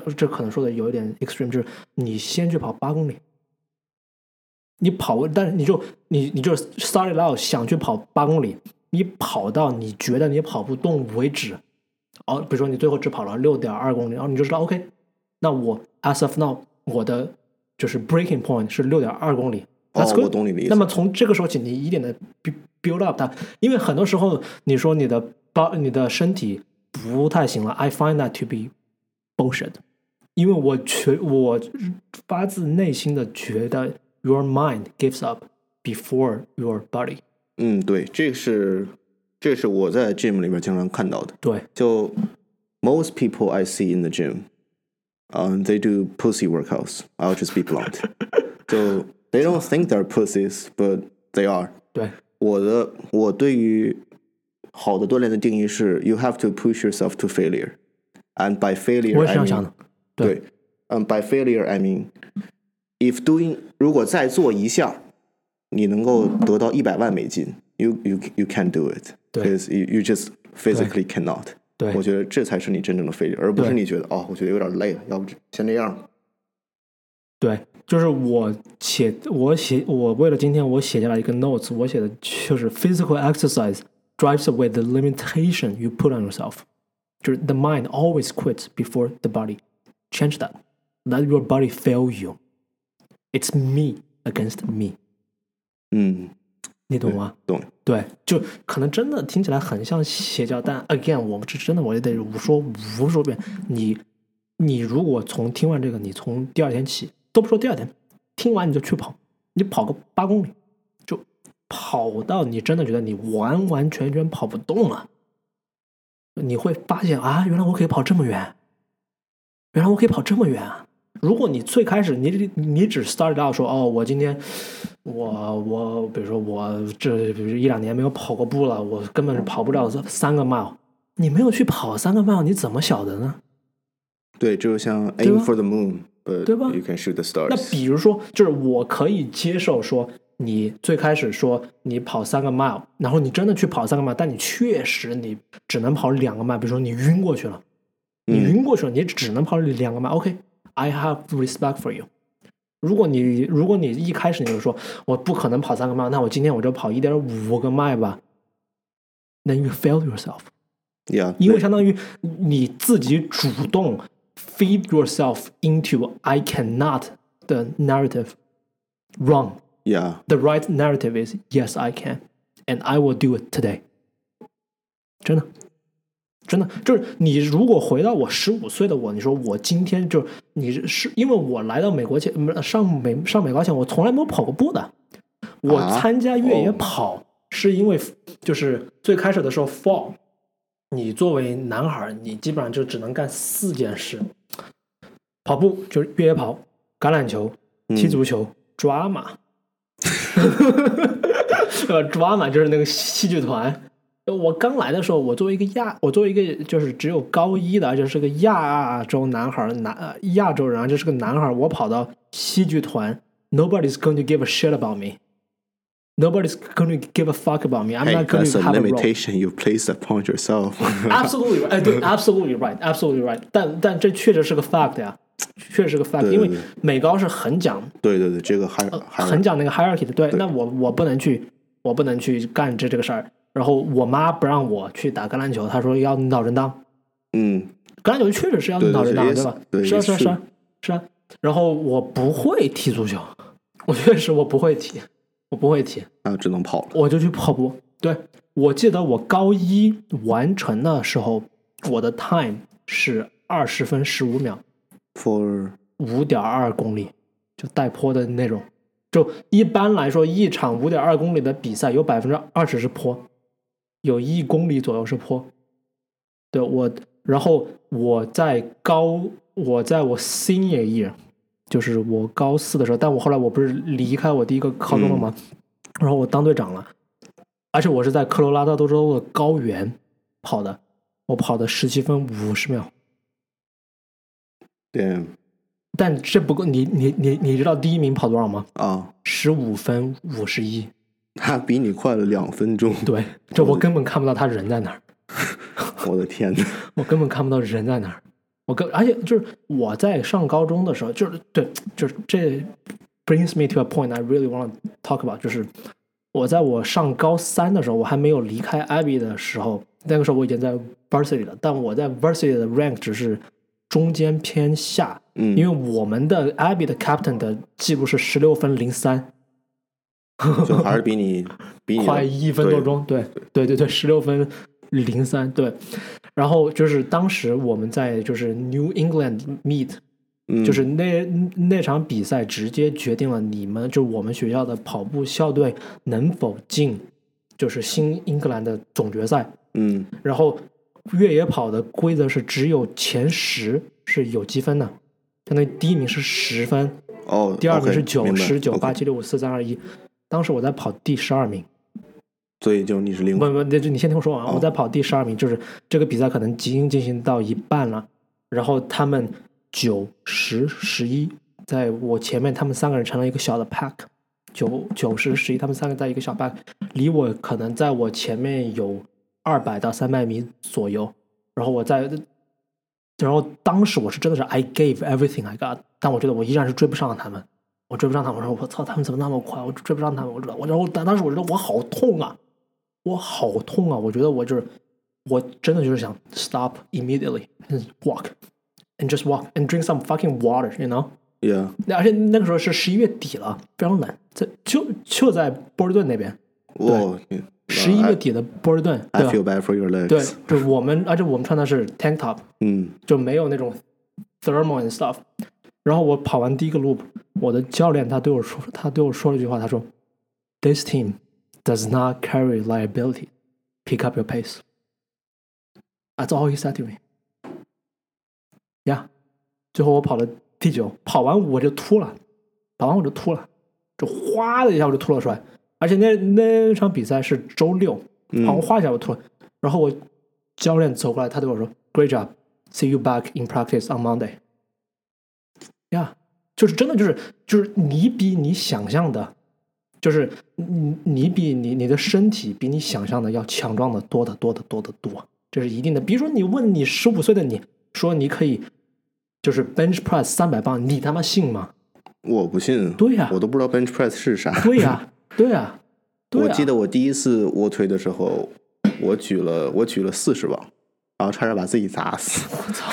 这这可能说的有一点 extreme，就是你先去跑八公里，你跑，但是你就你你就 start it out 想去跑八公里，你跑到你觉得你跑不动为止，哦，比如说你最后只跑了六点二公里，然后你就知道 OK，那我 as of now 我的就是 breaking point 是六点二公里，That's 哦我懂你的意思。那么从这个时候起，你一点的 build up 它，因为很多时候你说你的包、你的身体不太行了，I find that to be bullshit，因为我觉我发自内心的觉得 your mind gives up before your body。嗯，对，这是这是我在 gym 里面经常看到的。对就 most people I see in the gym, um, they do pussy workouts. I'll just be blunt. 就 they don't think they're pussies, but they are. 对我的我对于好的锻炼的定义是，you have to push yourself to failure, and by failure 我也是 I 这样 mean 想的。对对，嗯、by failure I mean if doing 如果再做一下，你能够得到一百万美金，you you you can't do it 对 because you you just physically cannot。对我觉得这才是你真正的 failure，而不是对你觉得哦，我觉得有点累了，要不先这样吧。对，就是我写我写我为了今天我写下来一个 notes，我写的就是 physical exercise drives away the limitation you put on yourself， 就是 the mind always quits before the body。Change that. Let your body fail you. It's me against me. 嗯，你懂吗？懂。对，就可能真的听起来很像邪教，但 again，我们这真的我也得说无数遍，你你如果从听完这个，你从第二天起都不说第二天，听完你就去跑，你跑个八公里，就跑到你真的觉得你完完全全跑不动了，你会发现啊，原来我可以跑这么远，原来我可以跑这么远啊！如果你最开始你你只 started out 说哦，我今天我我比如说我这比如一两年没有跑过步了，我根本是跑不了三个 mile。你没有去跑三个 mile，你怎么晓得呢？对，就像 aim for the moon，but 对吧 you can shoot the stars。那比如说，就是我可以接受说，你最开始说你跑三个 mile，然后你真的去跑三个 mile，但你确实你只能跑两个 mile，比如说你晕过去了，你嗯晕过去了，你只能跑两个 mile。OK，I、have respect for you。如果你如果你一开始你就说我不可能跑三个 mile，那我今天我就跑一点五个 mile 吧，then you fail yourself。Yeah，因为相当于你自己主动 feed yourself into I cannot the narrative wrong. Yeah，The right narrative is yes, I can, and I will do it today. 真的，真的就是你如果回到我十五岁的我，你说我今天就你是因为我来到美国前上美上美国前，我从来没有跑过步的。我啊参加越野哦跑是因为就是最开始的时候 fall，你作为男孩儿，你基本上就只能干四件事：跑步就是越野跑、橄榄球、踢足球、抓马。呃，抓马就是那个戏剧团。我刚来的时候，我作为一个亚，我作为一个就是只有高一的，而且是个亚洲男孩儿，男呃亚洲人，而且是个男孩儿，我跑到戏剧团，Nobody's going to give a shit about me. Nobody's going to give a fuck about me. I'm Hey, not going that's to a have a role. limitation you place upon yourself. Absolutely right，哎，对，absolutely right，absolutely right 但。但这确实是个 fact 呀， 确实是个 fact，因为美高是很讲对对对，这个还还很讲那个 hierarchy 的，对，那我我不能去，我不能去干这这个事儿。然后我妈不让我去打橄榄球，她说要脑震荡。嗯，橄榄球确实是要脑震荡，是对吧？对是啊，是啊，是是啊，是啊。然后我不会踢足球，我确实我不会踢，我不会踢，那只能跑了。我就去跑步。对，我记得我高一完成的时候，我的 time 是二十分十五秒。For 五点二公里，就带坡的那种。就一般来说，一场五点二公里的比赛有百分之二十是坡，有一公里左右是坡。对我，然后我在高，我在我 senior year，就是我高四的时候，但我后来我不是离开我第一个高中了吗？然后我当队长了，而且我是在科罗拉多州的高原跑的，我跑的十七分五十秒。Damn 但这不够，你你你你知道第一名跑多少吗？啊，十五分五十一。他比你快了两分钟。对，这我根本看不到他人在哪儿，我的天呐，我根本看不到人在哪儿。我跟而且就是我在上高中的时候，就是对，就是这 brings me to a point I really want to talk about，就是我在我上高三的时候，我还没有离开 Abbey 的时候，那个时候我已经在 varsity 了，但我在 varsity 的 rank 只是中间偏下，嗯，因为我们的 Abbey 的 captain 的记录是十六分零三。就还是比你 比你快一分多钟，对对对对，十六分零三，对。然后就是当时我们在就是 New England meet，、嗯就是那那场比赛直接决定了你们就我们学校的跑步校队能否进就是新英格兰的总决赛。嗯然后越野跑的规则是只有前十是有积分的，相当于第一名是十分，哦，第二名是九十九八七六五四三二一。当时我在跑第十二名。所以就你是零不不，你先听我说完。哦我在跑第十二名，就是这个比赛可能已经进行到一半了，然后他们九、十、十一，在我前面，他们三个人成了一个小的 pack，九、九十、十一，他们三个在一个小 pack，离我可能在我前面有二百到三百米左右，然后我在，然后当时我是真的是 I gave everything I got，但我觉得我依然是追不上他们。我追不上他们，我说我操，他们怎么那么快？我追不上他们，我知道，我然后当当时我觉得我好痛啊，我好痛啊！我觉得我就是，我真的就是想 stop immediately and walk and just walk and drink some fucking water，you know？，Yeah，而且那个时候是十一月底了，非常冷，在就就在波士顿那边，哇，十一月底的波士顿，I 对 feel 吧？bad for your legs。对，就我们，而且我们穿的是 tank top，嗯就没有那种 thermal and stuff。然后我跑完第一个 loop，我的教练他对我说，他对我说了一句话，他说：“This team does not carry liability. Pick up your pace.” That's all he said to me. Yeah，最后我跑了第九，跑完我就吐了，跑完我就吐了，就哗的一下我就吐了出来。而且那那场比赛是周六，嗯跑完哗一下我吐了。然后我教练走过来，他对我说：“Great job, see you back in practice on Monday。”呀，就是真的就是就是你比你想象的，就是你你比你你的身体比你想象的要强壮的多得多得多得多，这是一定的。比如说你问你十五岁的你说你可以就是 bench press 三百磅，你他妈信吗？我不信，对呀我都不知道 bench press 是啥。对呀、对啊、我记得我第一次卧推的时候，我举了我举了四十磅，然后差点把自己砸死。我操！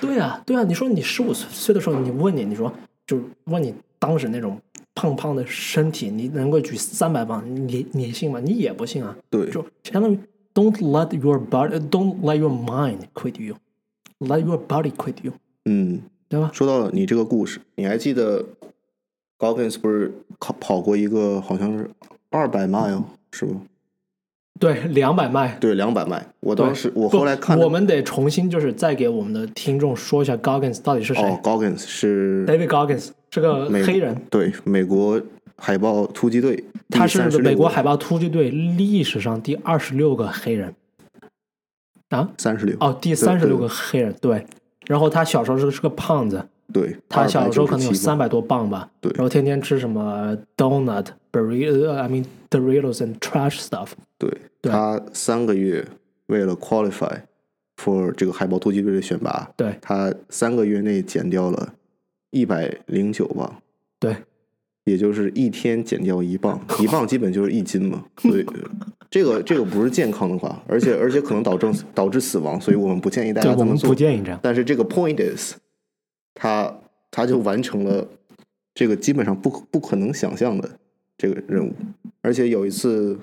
对啊，对啊，你说你十五岁的时候，你问你，你说就是问你当时那种胖胖的身体，你能够举三百磅，你你信吗？你也不信啊。对，就相当于 don't let your body, don't let your mind quit you, let your body quit you，嗯，对吧？说到了你这个故事，你还记得 Goggins 不是跑跑过一个好像是二百 mile 是吗？对，两百迈。对，两百迈。我当时我后来看我们得重新就是再给我们的听众说一下 Goggins 到底是谁。哦，Goggins 是 David Goggins 是个黑人，对美国海豹突击队，他是美国海豹豹突击队历史上第二十六个黑人。啊？三十六哦，第三十六个黑人，对。然后他小时候是是个胖子，对，他小时候可能有297三百多磅吧，对然后天天吃什么 donut、burrito，I mean Doritos and trash stuff。对，对他三个月为了 qualify for 这个海豹突击队的选拔，对他三个月内减掉了一百零九磅，对，也就是一天减掉一磅，一磅基本就是一斤嘛，所以 这个这个不是健康的话，而且而且可能导致导致死亡，所以我们不建议大家这么做。不建议这样。但是这个 point is，他他就完成了这个基本上不可不可能想象的这个任务，而且有一次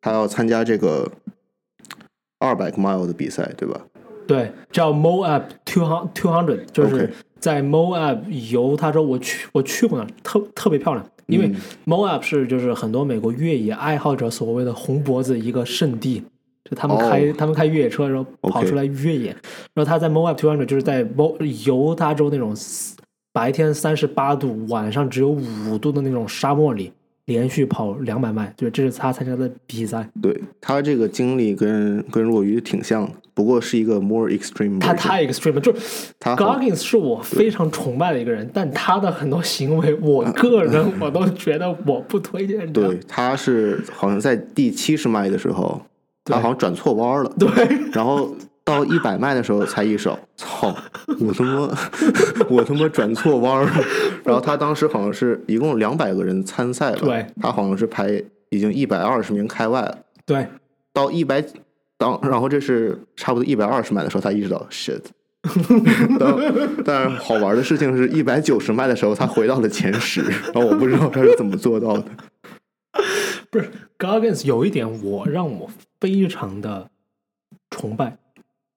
他要参加这个二百个 mile 的比赛，对吧？对，叫 Moab two hundred two hundred，就是在 Moab 游。他说我去我去过那儿，特特别漂亮。因为嗯 Moab 是就是很多美国越野爱好者所谓的红脖子一个圣地，就他们哦开、他们开越野车，然后跑出来越野。然后他在 Moab two hundred 就是在 Mo 犹他州那种白天三十八度，晚上只有五度的那种沙漠里，连续跑两百迈，就是这是他参加的比赛。对他这个经历跟跟若愚挺像的，不过是一个 more extreme 他。太 extreme 了，就是他 Goggins 是我非常崇拜的一个人，但他的很多行为，我个人我都觉得我不推荐。对，他是好像在第七十迈的时候，他好像转错弯了，对然后到一百迈的时候才意识到，操，我他妈 我他妈转错弯了。然后他当时好像是一共两百个人参赛了，对，他好像是排已经一百二十名开外了，对到一百当然后这是差不多一百二十迈的时候，他意识到 shit。当但是好玩的事情是，一百九十迈的时候，他回到了前十，然后我不知道他是怎么做到的。不是 Goggins 有一点我让我非常的崇拜，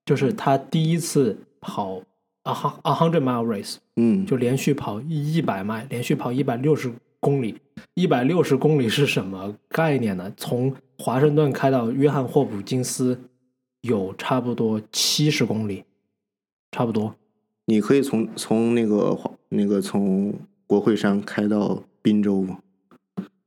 就是他第一次跑 a hundred mile race，嗯，就连续跑一百迈，连续跑一百六十公里。一百六十公里是什么概念呢？从华盛顿开到约翰霍普金斯有差不多七十公里，差不多。你可以从从那个那个从国会山开到滨州吗？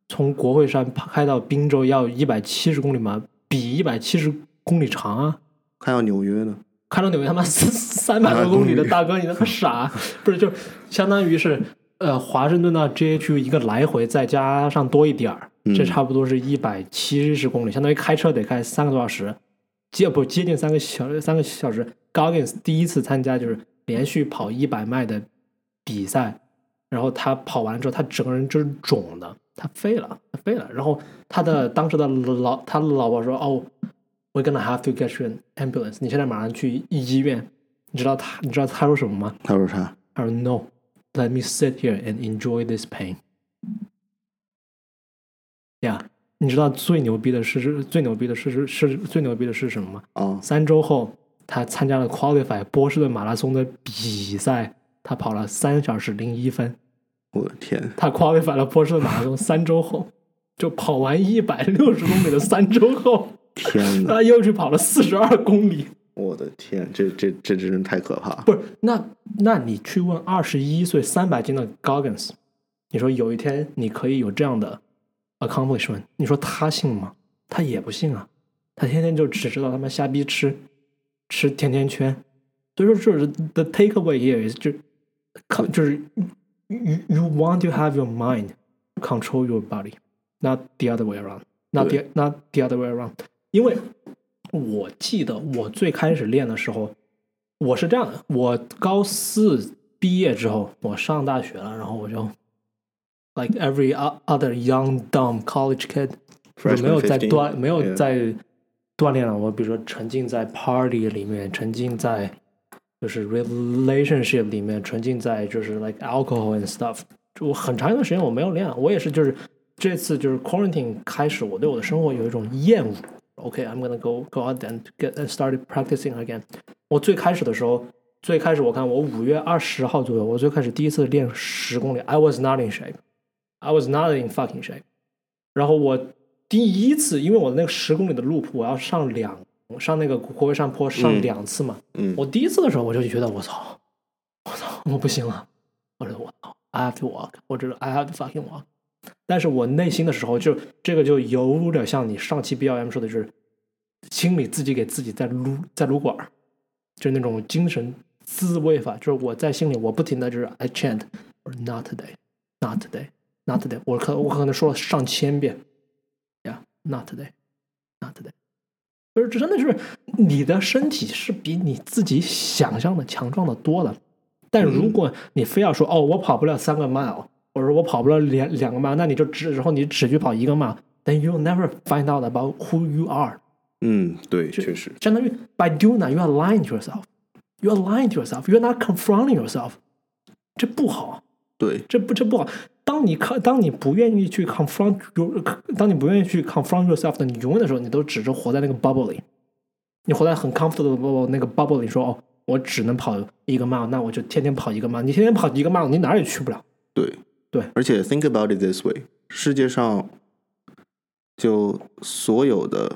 从国会山开到滨州要一百七十公里吗？比一百七十公里长啊！开到纽约呢？开到纽约他妈三三百多公里的大哥，你他妈傻？不是，就相当于是呃华盛顿到 GHU 一个来回，再加上多一点儿，嗯这差不多是一百七十公里，相当于开车得开三个多小时，接不接近三个小三个小时。Goggins 第一次参加就是连续跑一百迈的比赛，然后他跑完之后，他整个人就是肿的，他废了，他废了。然后他的当时的老他老婆说：“哦，We're gonna have to get you an ambulance，你现在马上去医院。”你知道他你知道他说什么吗？他说啥？他说：“No，let me sit here and enjoy this pain。”呀，你知道最牛逼的是最牛逼的是是是最牛逼的是什么吗？啊，三周后，他参加了 Qualify 波士顿马拉松的比赛，他跑了三小时零一分。我的天！他 Qualify 了波士顿马拉松，三周后就跑完一百六十公里的三周后，天哪！他又去跑了四十二公里。我的天！这这这真是太可怕了。不是，那那你去问二十一岁三百斤的 Goggins，你说有一天你可以有这样的 accomplishment，你说他信吗？他也不信啊，他天天就只知道他妈瞎逼吃，吃甜甜圈。所以说，就是 the takeaway here is 就就是 you you want to have your mind control your body, not the other way around, not the 对 not the other way around。因为我记得我最开始练的时候，我是这样的：我高四毕业之后，我上大学了，然后我就 like every o- other young dumb college kid，我 Freshman 没有在 15, 锻，没有 yeah. 在 锻炼了我，比如说沉浸在 party 里面，沉浸在 就是 relationship 里面，沉浸在就是 like alcohol and stuff。就我很长一段时间我没有练，我也是就是这次就是 quarantine 开始，我对我的生活有一种厌恶。OK，I'm、gonna go go out and get and started practicing again。我最开始的时候，最开始我看我五月二十号左右，我最开始第一次练十公里，I was not in shape。I was not in fucking shape。然后我第一次，因为我的那个十公里的路谱，我要上两 上那个国会山坡上两次嘛。嗯我第一次的时候，我就觉得我操，我操，我不行了，我说我操，I have to walk，我知道 I have to fucking walk。但是我内心的时候就，这个就有点像你上期 B L M 说的，就是心里自己给自己在撸在撸管儿，就是那种精神自慰法，就是我在心里我不停的就是 I chant or Not today，Not today，Not today，我可我可能说了上千遍，Yeah，Not today，Not today。就是真的是你的身体是比你自己想象的强壮的多的，但如果你非要说哦，我跑不了三个 mile，或者说我跑不了两两个 mile，那你就只然后你只去跑一个 mile，then you'll never find out about who you are。嗯，对，确实，相当于 by doing that you are lying to yourself, you are lying to yourself. You are not confronting yourself。这不好，对，这不这不好。当你看，当你不愿意去 confront your，当你不愿意去 confront yourself 的，你永远的时候，你都只是活在那个 bubble 里，你活在很 comfortable 的 bubble 那个 bubble 里，说哦，我只能跑一个 mile，那我就天天跑一个 mile。你天天跑一个 mile，你哪儿也去不了。对，对而且 think about it this way，世界上就所有的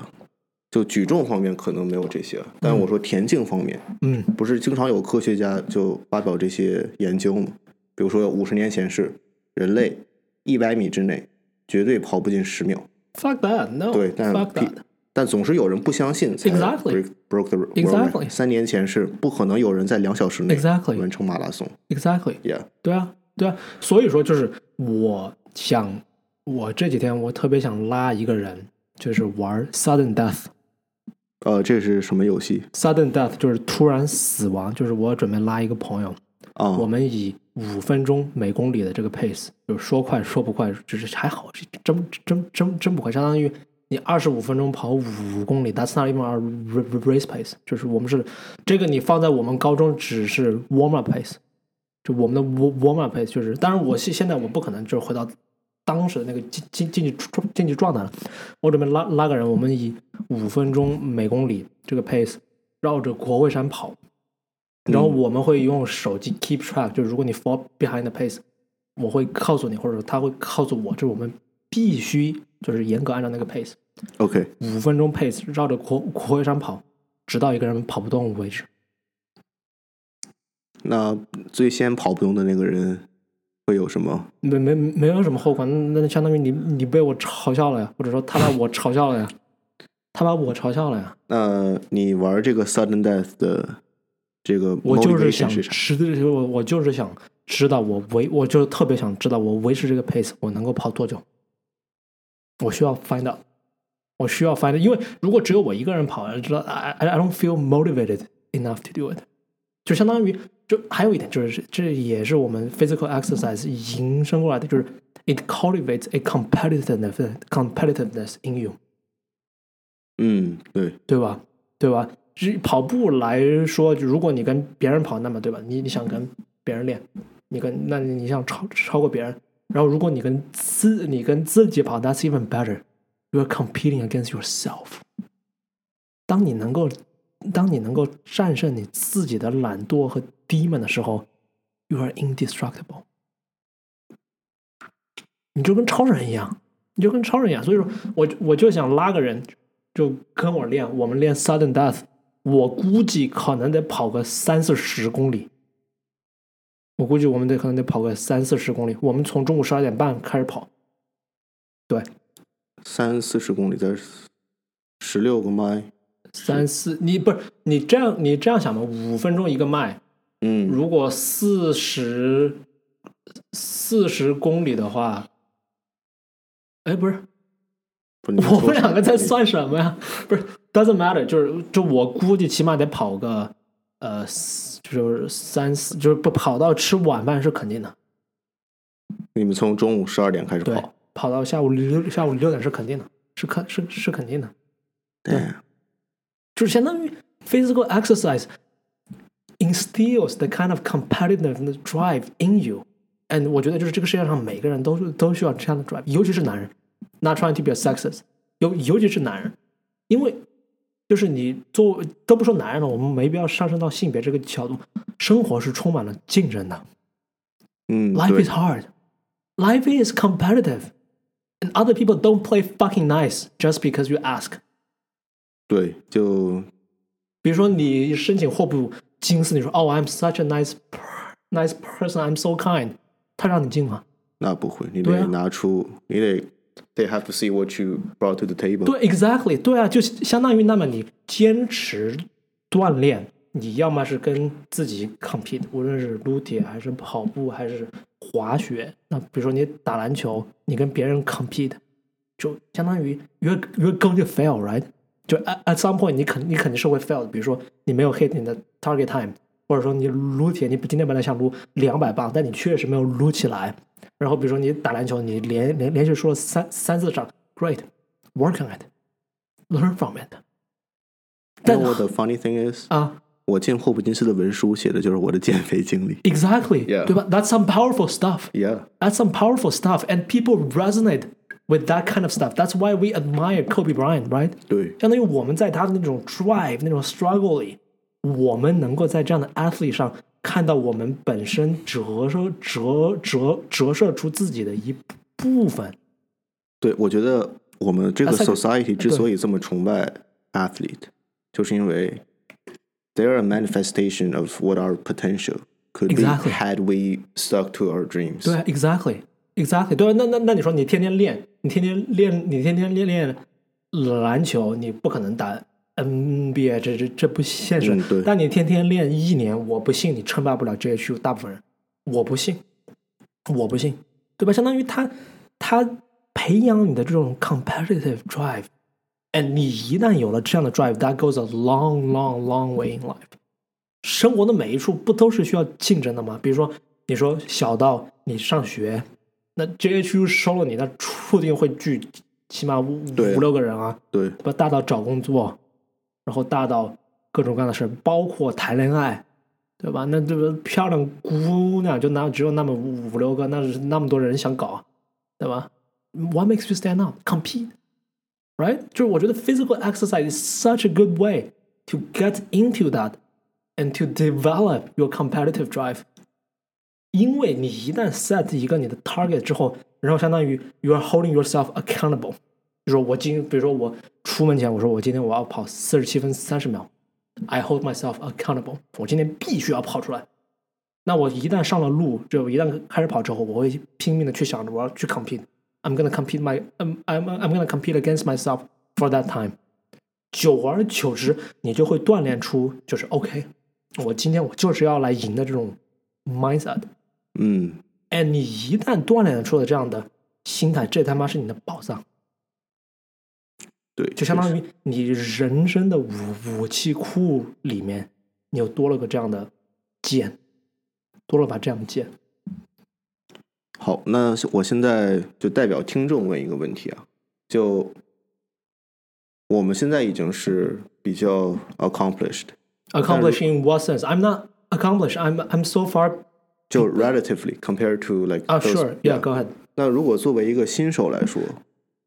就举重方面可能没有这些，但我说田径方面，嗯不是经常有科学家就发表这些研究吗？比如说五十年前是人类一百米之内绝对跑不进十秒，，fuck that，no，对，但 fuck 屁 that。但总是有人不相信才 Exactly. break broke the world Exactly. 三年前是不可能有人在两小时内 Exactly. 完成马拉松。Exactly，Yeah，对啊，对啊，所以说就是我想，我这几天我特别想拉一个人，就是玩 sudden death。呃，这是什么游戏 sudden death 就是突然死亡，就是我准备拉一个朋友，啊？我们以五分钟每公里的这个 pace，就是说快说不快，就是还好，是真真真真不快，相当于你二十五分钟跑五公里，that's not even our ra- race pace，就是我们是这个你放在我们高中只是 warm up pace，就我们的 warm up pace 就是，当然我现现在我不可能就是回到当时的那个竞竞竞技状竞技状态了，我准备拉拉个人，我们以五分钟每公里这个 pace 绕着国会山跑。然后我们会用手机 keep track，就是如果你 fall behind the pace，我会告诉你，或者说他会告诉我，就是我们必须就是严格按照那个 pace，OK，五分钟 pace 绕着国国会山跑，直到一个人跑不动为止。那最先跑不动的那个人会有什么？没没没有什么后果，那那相当于你你被我嘲笑了呀，或者说他把我嘲笑了呀，他把我嘲笑了呀。那你玩这个 sudden death 的这个我就是想是啥？知，我我就是想知道我维，我就特别想知道我维持这个 pace 我能够跑多久。我需要 find out，我需要 find out，因为如果只有我一个人跑，知道 I I I don't feel motivated enough to do it，就相当于就还有一点就是这也是我们 physical exercise 引申过来的，就是 it cultivates a competitiveness competitiveness in you。嗯，对，对吧？对吧？只跑步来说，如果你跟别人跑，那么对吧？你你想跟别人练，你跟那你想超超过别人，然后如果你跟自你跟自己跑，that's even better. You are competing against yourself. 当你能够当你能够战胜你自己的懒惰和低闷的时候，you are indestructible. 你就跟超人一样，你就跟超人一样。所以说我我就想拉个人，就跟我练，我们练 sudden death，我估计可能得跑个三四十公里。我估计我们得可能得跑个三四十公里。我们从中午十二点半开始跑，对三四十公里在十六个麦，三四你不是你这样你这样想吧，五分钟一个麦，嗯，如果四十四十公里的话，哎，不是，不是我们两个在算什么呀？不是，doesn't matter，就是就我估计起码得跑个呃，就是三四，就是不跑到吃晚饭是肯定的，你们从中午十二点开始跑，，跑到下午六下午六点是肯定的，是肯是是肯定的。对对，就是相当于 physical exercise instills the kind of competitive drive in you。and 我觉得就是这个世界上每个人都是都需要这样的 drive，尤其是男人。Not trying to be a sexist，尤尤其是男人，因为就是你做都不说男人了，我们没必要上升到性别这个角度。生活是充满了竞争的。嗯 Life is hard. Life is competitive. And other people don't play fucking nice just because you ask. 对，就比如说你申请霍普金斯，你说哦、I'm such a nice nice person, I'm so kind，他让你进吗？那不会，你得拿出，你得，they have to see what you brought to the table。对，exactly，对啊，就相当于那么你坚持锻炼，你要么是跟自己 compete，无论是撸铁还是跑步还是滑雪，那比如说你打篮球，你跟别人 compete，就相当于 you're you're going to fail，right？就 at at some point 你肯你肯定是会 fail 的，比如说你没有 hit 你的 target time，或者说你撸铁，你今天本来想撸两百磅，但你确实没有撸起来。然后比如说你打篮球，你连连连续输了三三四场，great，work on it，learn from it。但 You know what the funny thing is？啊我进霍普金斯的文书写的就是我的减肥经历。 ，exactly， Yeah 对吧？That's some powerful stuff. Yeah， That's some powerful stuff, and people resonate with that kind of stuff. That's why we admire Kobe Bryant, right? 对，相当于我们在他的那种 drive、那种 struggle 里，我们能够在这样的 athlete 上 看到我们本身折射、折折折射出自己的一部分。对，我觉得我们这个 society 之所以这么崇拜 athlete，就是因为 they're a manifestation of what our potential could be Exactly. had we stuck to our dreams。对，exactly, exactly，对啊。那那那你说你天天练，你天天练，你天天练练篮球，你不可能打 NBA，这这这不现实。嗯但你天天练一年，我不信你称霸不了 JHU 大部分人，我不信，我不信，对吧？相当于他他培养你的这种 competitive drive。and 你一旦有了这样的 drive，that goes a long, long, long way in life。生活的每一处不都是需要竞争的吗？比如说，你说小到你上学，那 JHU 收了你，那注定会聚起码五五六个人啊，对对吧？大到找工作，然后大到各种各样的事，包括谈恋爱，对吧？那这个漂亮姑娘就那只有那么五五六个，那是那么多人想搞，对吧？What makes you stand out? Compete, right？就是我觉得 physical exercise is such a good way to get into that and to develop your competitive drive. 因为你一旦 set 一个你的 target 之后，然后相当于 you are holding yourself accountable。 就说我今，比如说我出门前，我说我今天我要跑四十七分三十秒，I hold myself accountable。我今天必须要跑出来。那我一旦上了路，就一旦开始跑之后，我会拼命的去想着我要去 compete。I'm gonna compete my I'm I'm I'm gonna compete against myself for that time。久而久之，你就会锻炼出就是 OK，我今天我就是要来赢的这种 mindset。嗯，哎，你一旦锻炼出了这样的心态，这他妈是你的宝藏，对，就相当于于你人生的武武器库里面，你又多了个这样的剑，多了把这样的剑。好。那我现在就代表听众问一个问题啊，就我们现在已经是比较 accomplished，Accomplish in what sense? I'm not accomplished. I'm I'm so far. 就 relatively compared to like 啊 those-，Sure, yeah, go ahead. 那如果作为一个新手来说，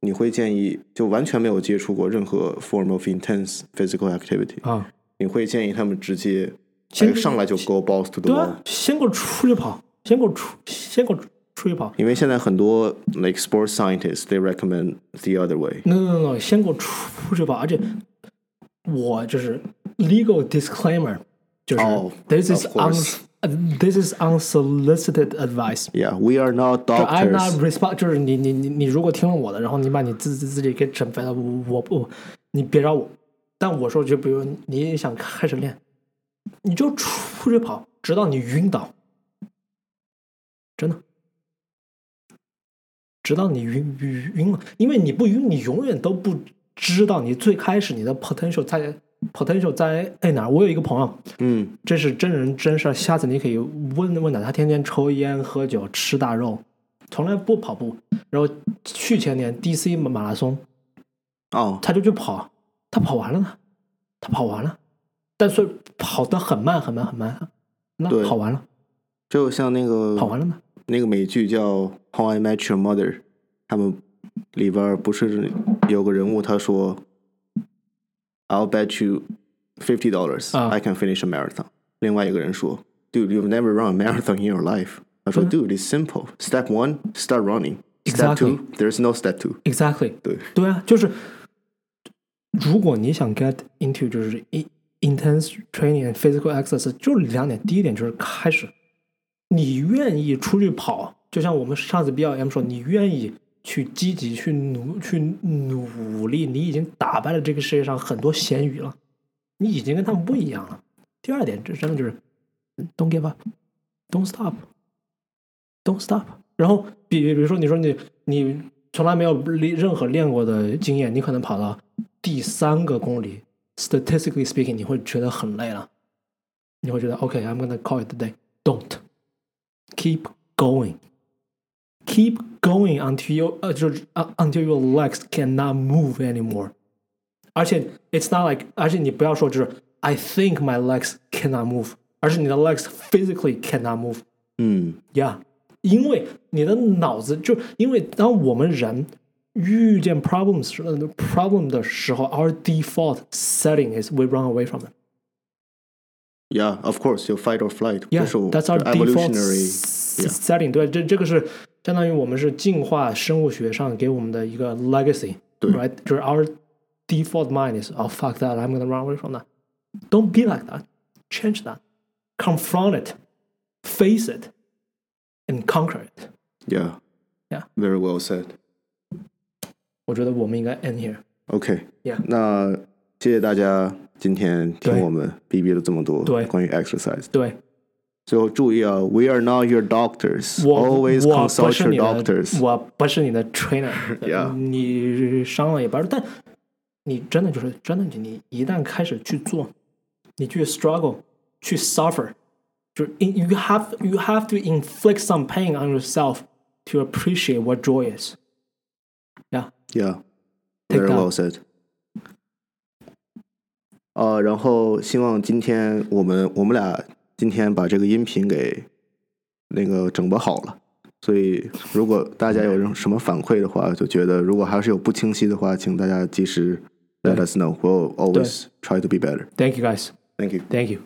你会建议就完全没有接触过任何 form of intense physical activity，、啊，你会建议他们直接先来上来就 go balls to the 对 wall？啊，先给我出去跑，先给我出，先给我出去跑。因为现在很多 like sports scientists they recommend the other way。 No no no，先给我出去跑，而且我就是 legal disclaimer，就是、哦 this is of un course. this is unsolicited advice。Yeah, we are not 就 I'm not doctors. respond，就是你你你你如果听了我的，然后你把你自自自己给整废了，我我不，你别找我。但我说，就比如你也想开始练，你就出去跑，直到你晕倒，真的，直到你晕晕晕了，因为你不晕，你永远都不知道你最开始你的 potential 在 potential 在在哪儿。我有一个朋友，嗯这是真人真事儿，下次你可以问问他。他天天抽烟、喝酒、吃大肉，从来不跑步。然后去前年 DC 马拉松，哦，他就去跑，他跑完了呢，他跑完了，但是跑得很慢很慢很慢，那跑完了，就像那个跑完了吗？那个美剧叫《How I Met Your Mother》，他们里边不是有个人物他说 ，I'll bet you fifty dollars 啊 I can finish a marathon。另外一个人说，Dude, you've never run a marathon in your life。他说，Dude, it's simple. Step one, start running. Step Exactly. two, there's no step two。 Exactly，对对啊，就是如果你想 get into 就是 in intense training and physical exercise，就两点，第一点就是开始，你愿意出去跑，就像我们上次 B L M 说，你愿意 去积极去努去努力，你已经打败了这个世界上很多咸鱼了，你已经跟他们不一样了。第二点，这真的就是 don't give up，don't stop，don't stop。然后比比如说，你说你你从来没有练任何练过的经验，你可能跑到第三个公里，statistically speaking，你会觉得很累了，你会觉得 OK，I'm、gonna call it today。Don't keep going。Keep going until you 呃就是、uh, until your legs cannot move anymore。而且 it's not like，而且你不要说就是 I think my legs cannot move，而是你的 legs physically cannot move。嗯 Yeah，因为你的脑子就因为当我们人遇见 problems 时 problem 的时候，our default setting is we run away from them。 ，Yeah, of course, you fight or flight， Yeah, 这是 that's our default evolutionary。 s- setting。对，这这个是 相当于我们是进化生物学上给我们的一个 legacy。对 right，就是 our default mind is oh fuck that I'm gonna run away from that。Don't be like that. Change that. Confront it. Face it. And conquer it. Yeah, Yeah. very well said. 我觉得我们应该 end here。 OK， Yeah. 那谢谢大家今天听对我们哔哔了这么多对关于 exercise。对， 最后注意啊，We are not your doctors. 我 Always 我不 consult 是 your 你的 doctors. 我不是你的 trainer， Yeah 你伤了也不是，但你真的就是真的，你一旦开始去做，你去 struggle，去 suffer，就是 in, you have you have to inflict some pain on yourself to appreciate what joy is。Yeah， Yeah, Take very that. well said. 呃，然后希望今天我们我们俩 今天把这个音频给那个整不好了。所以，如果大家有什么反馈的话，就觉得如果还是有不清晰的话，请大家及时 let us know. We'll always try to be better. Thank you guys. Thank you. Thank you.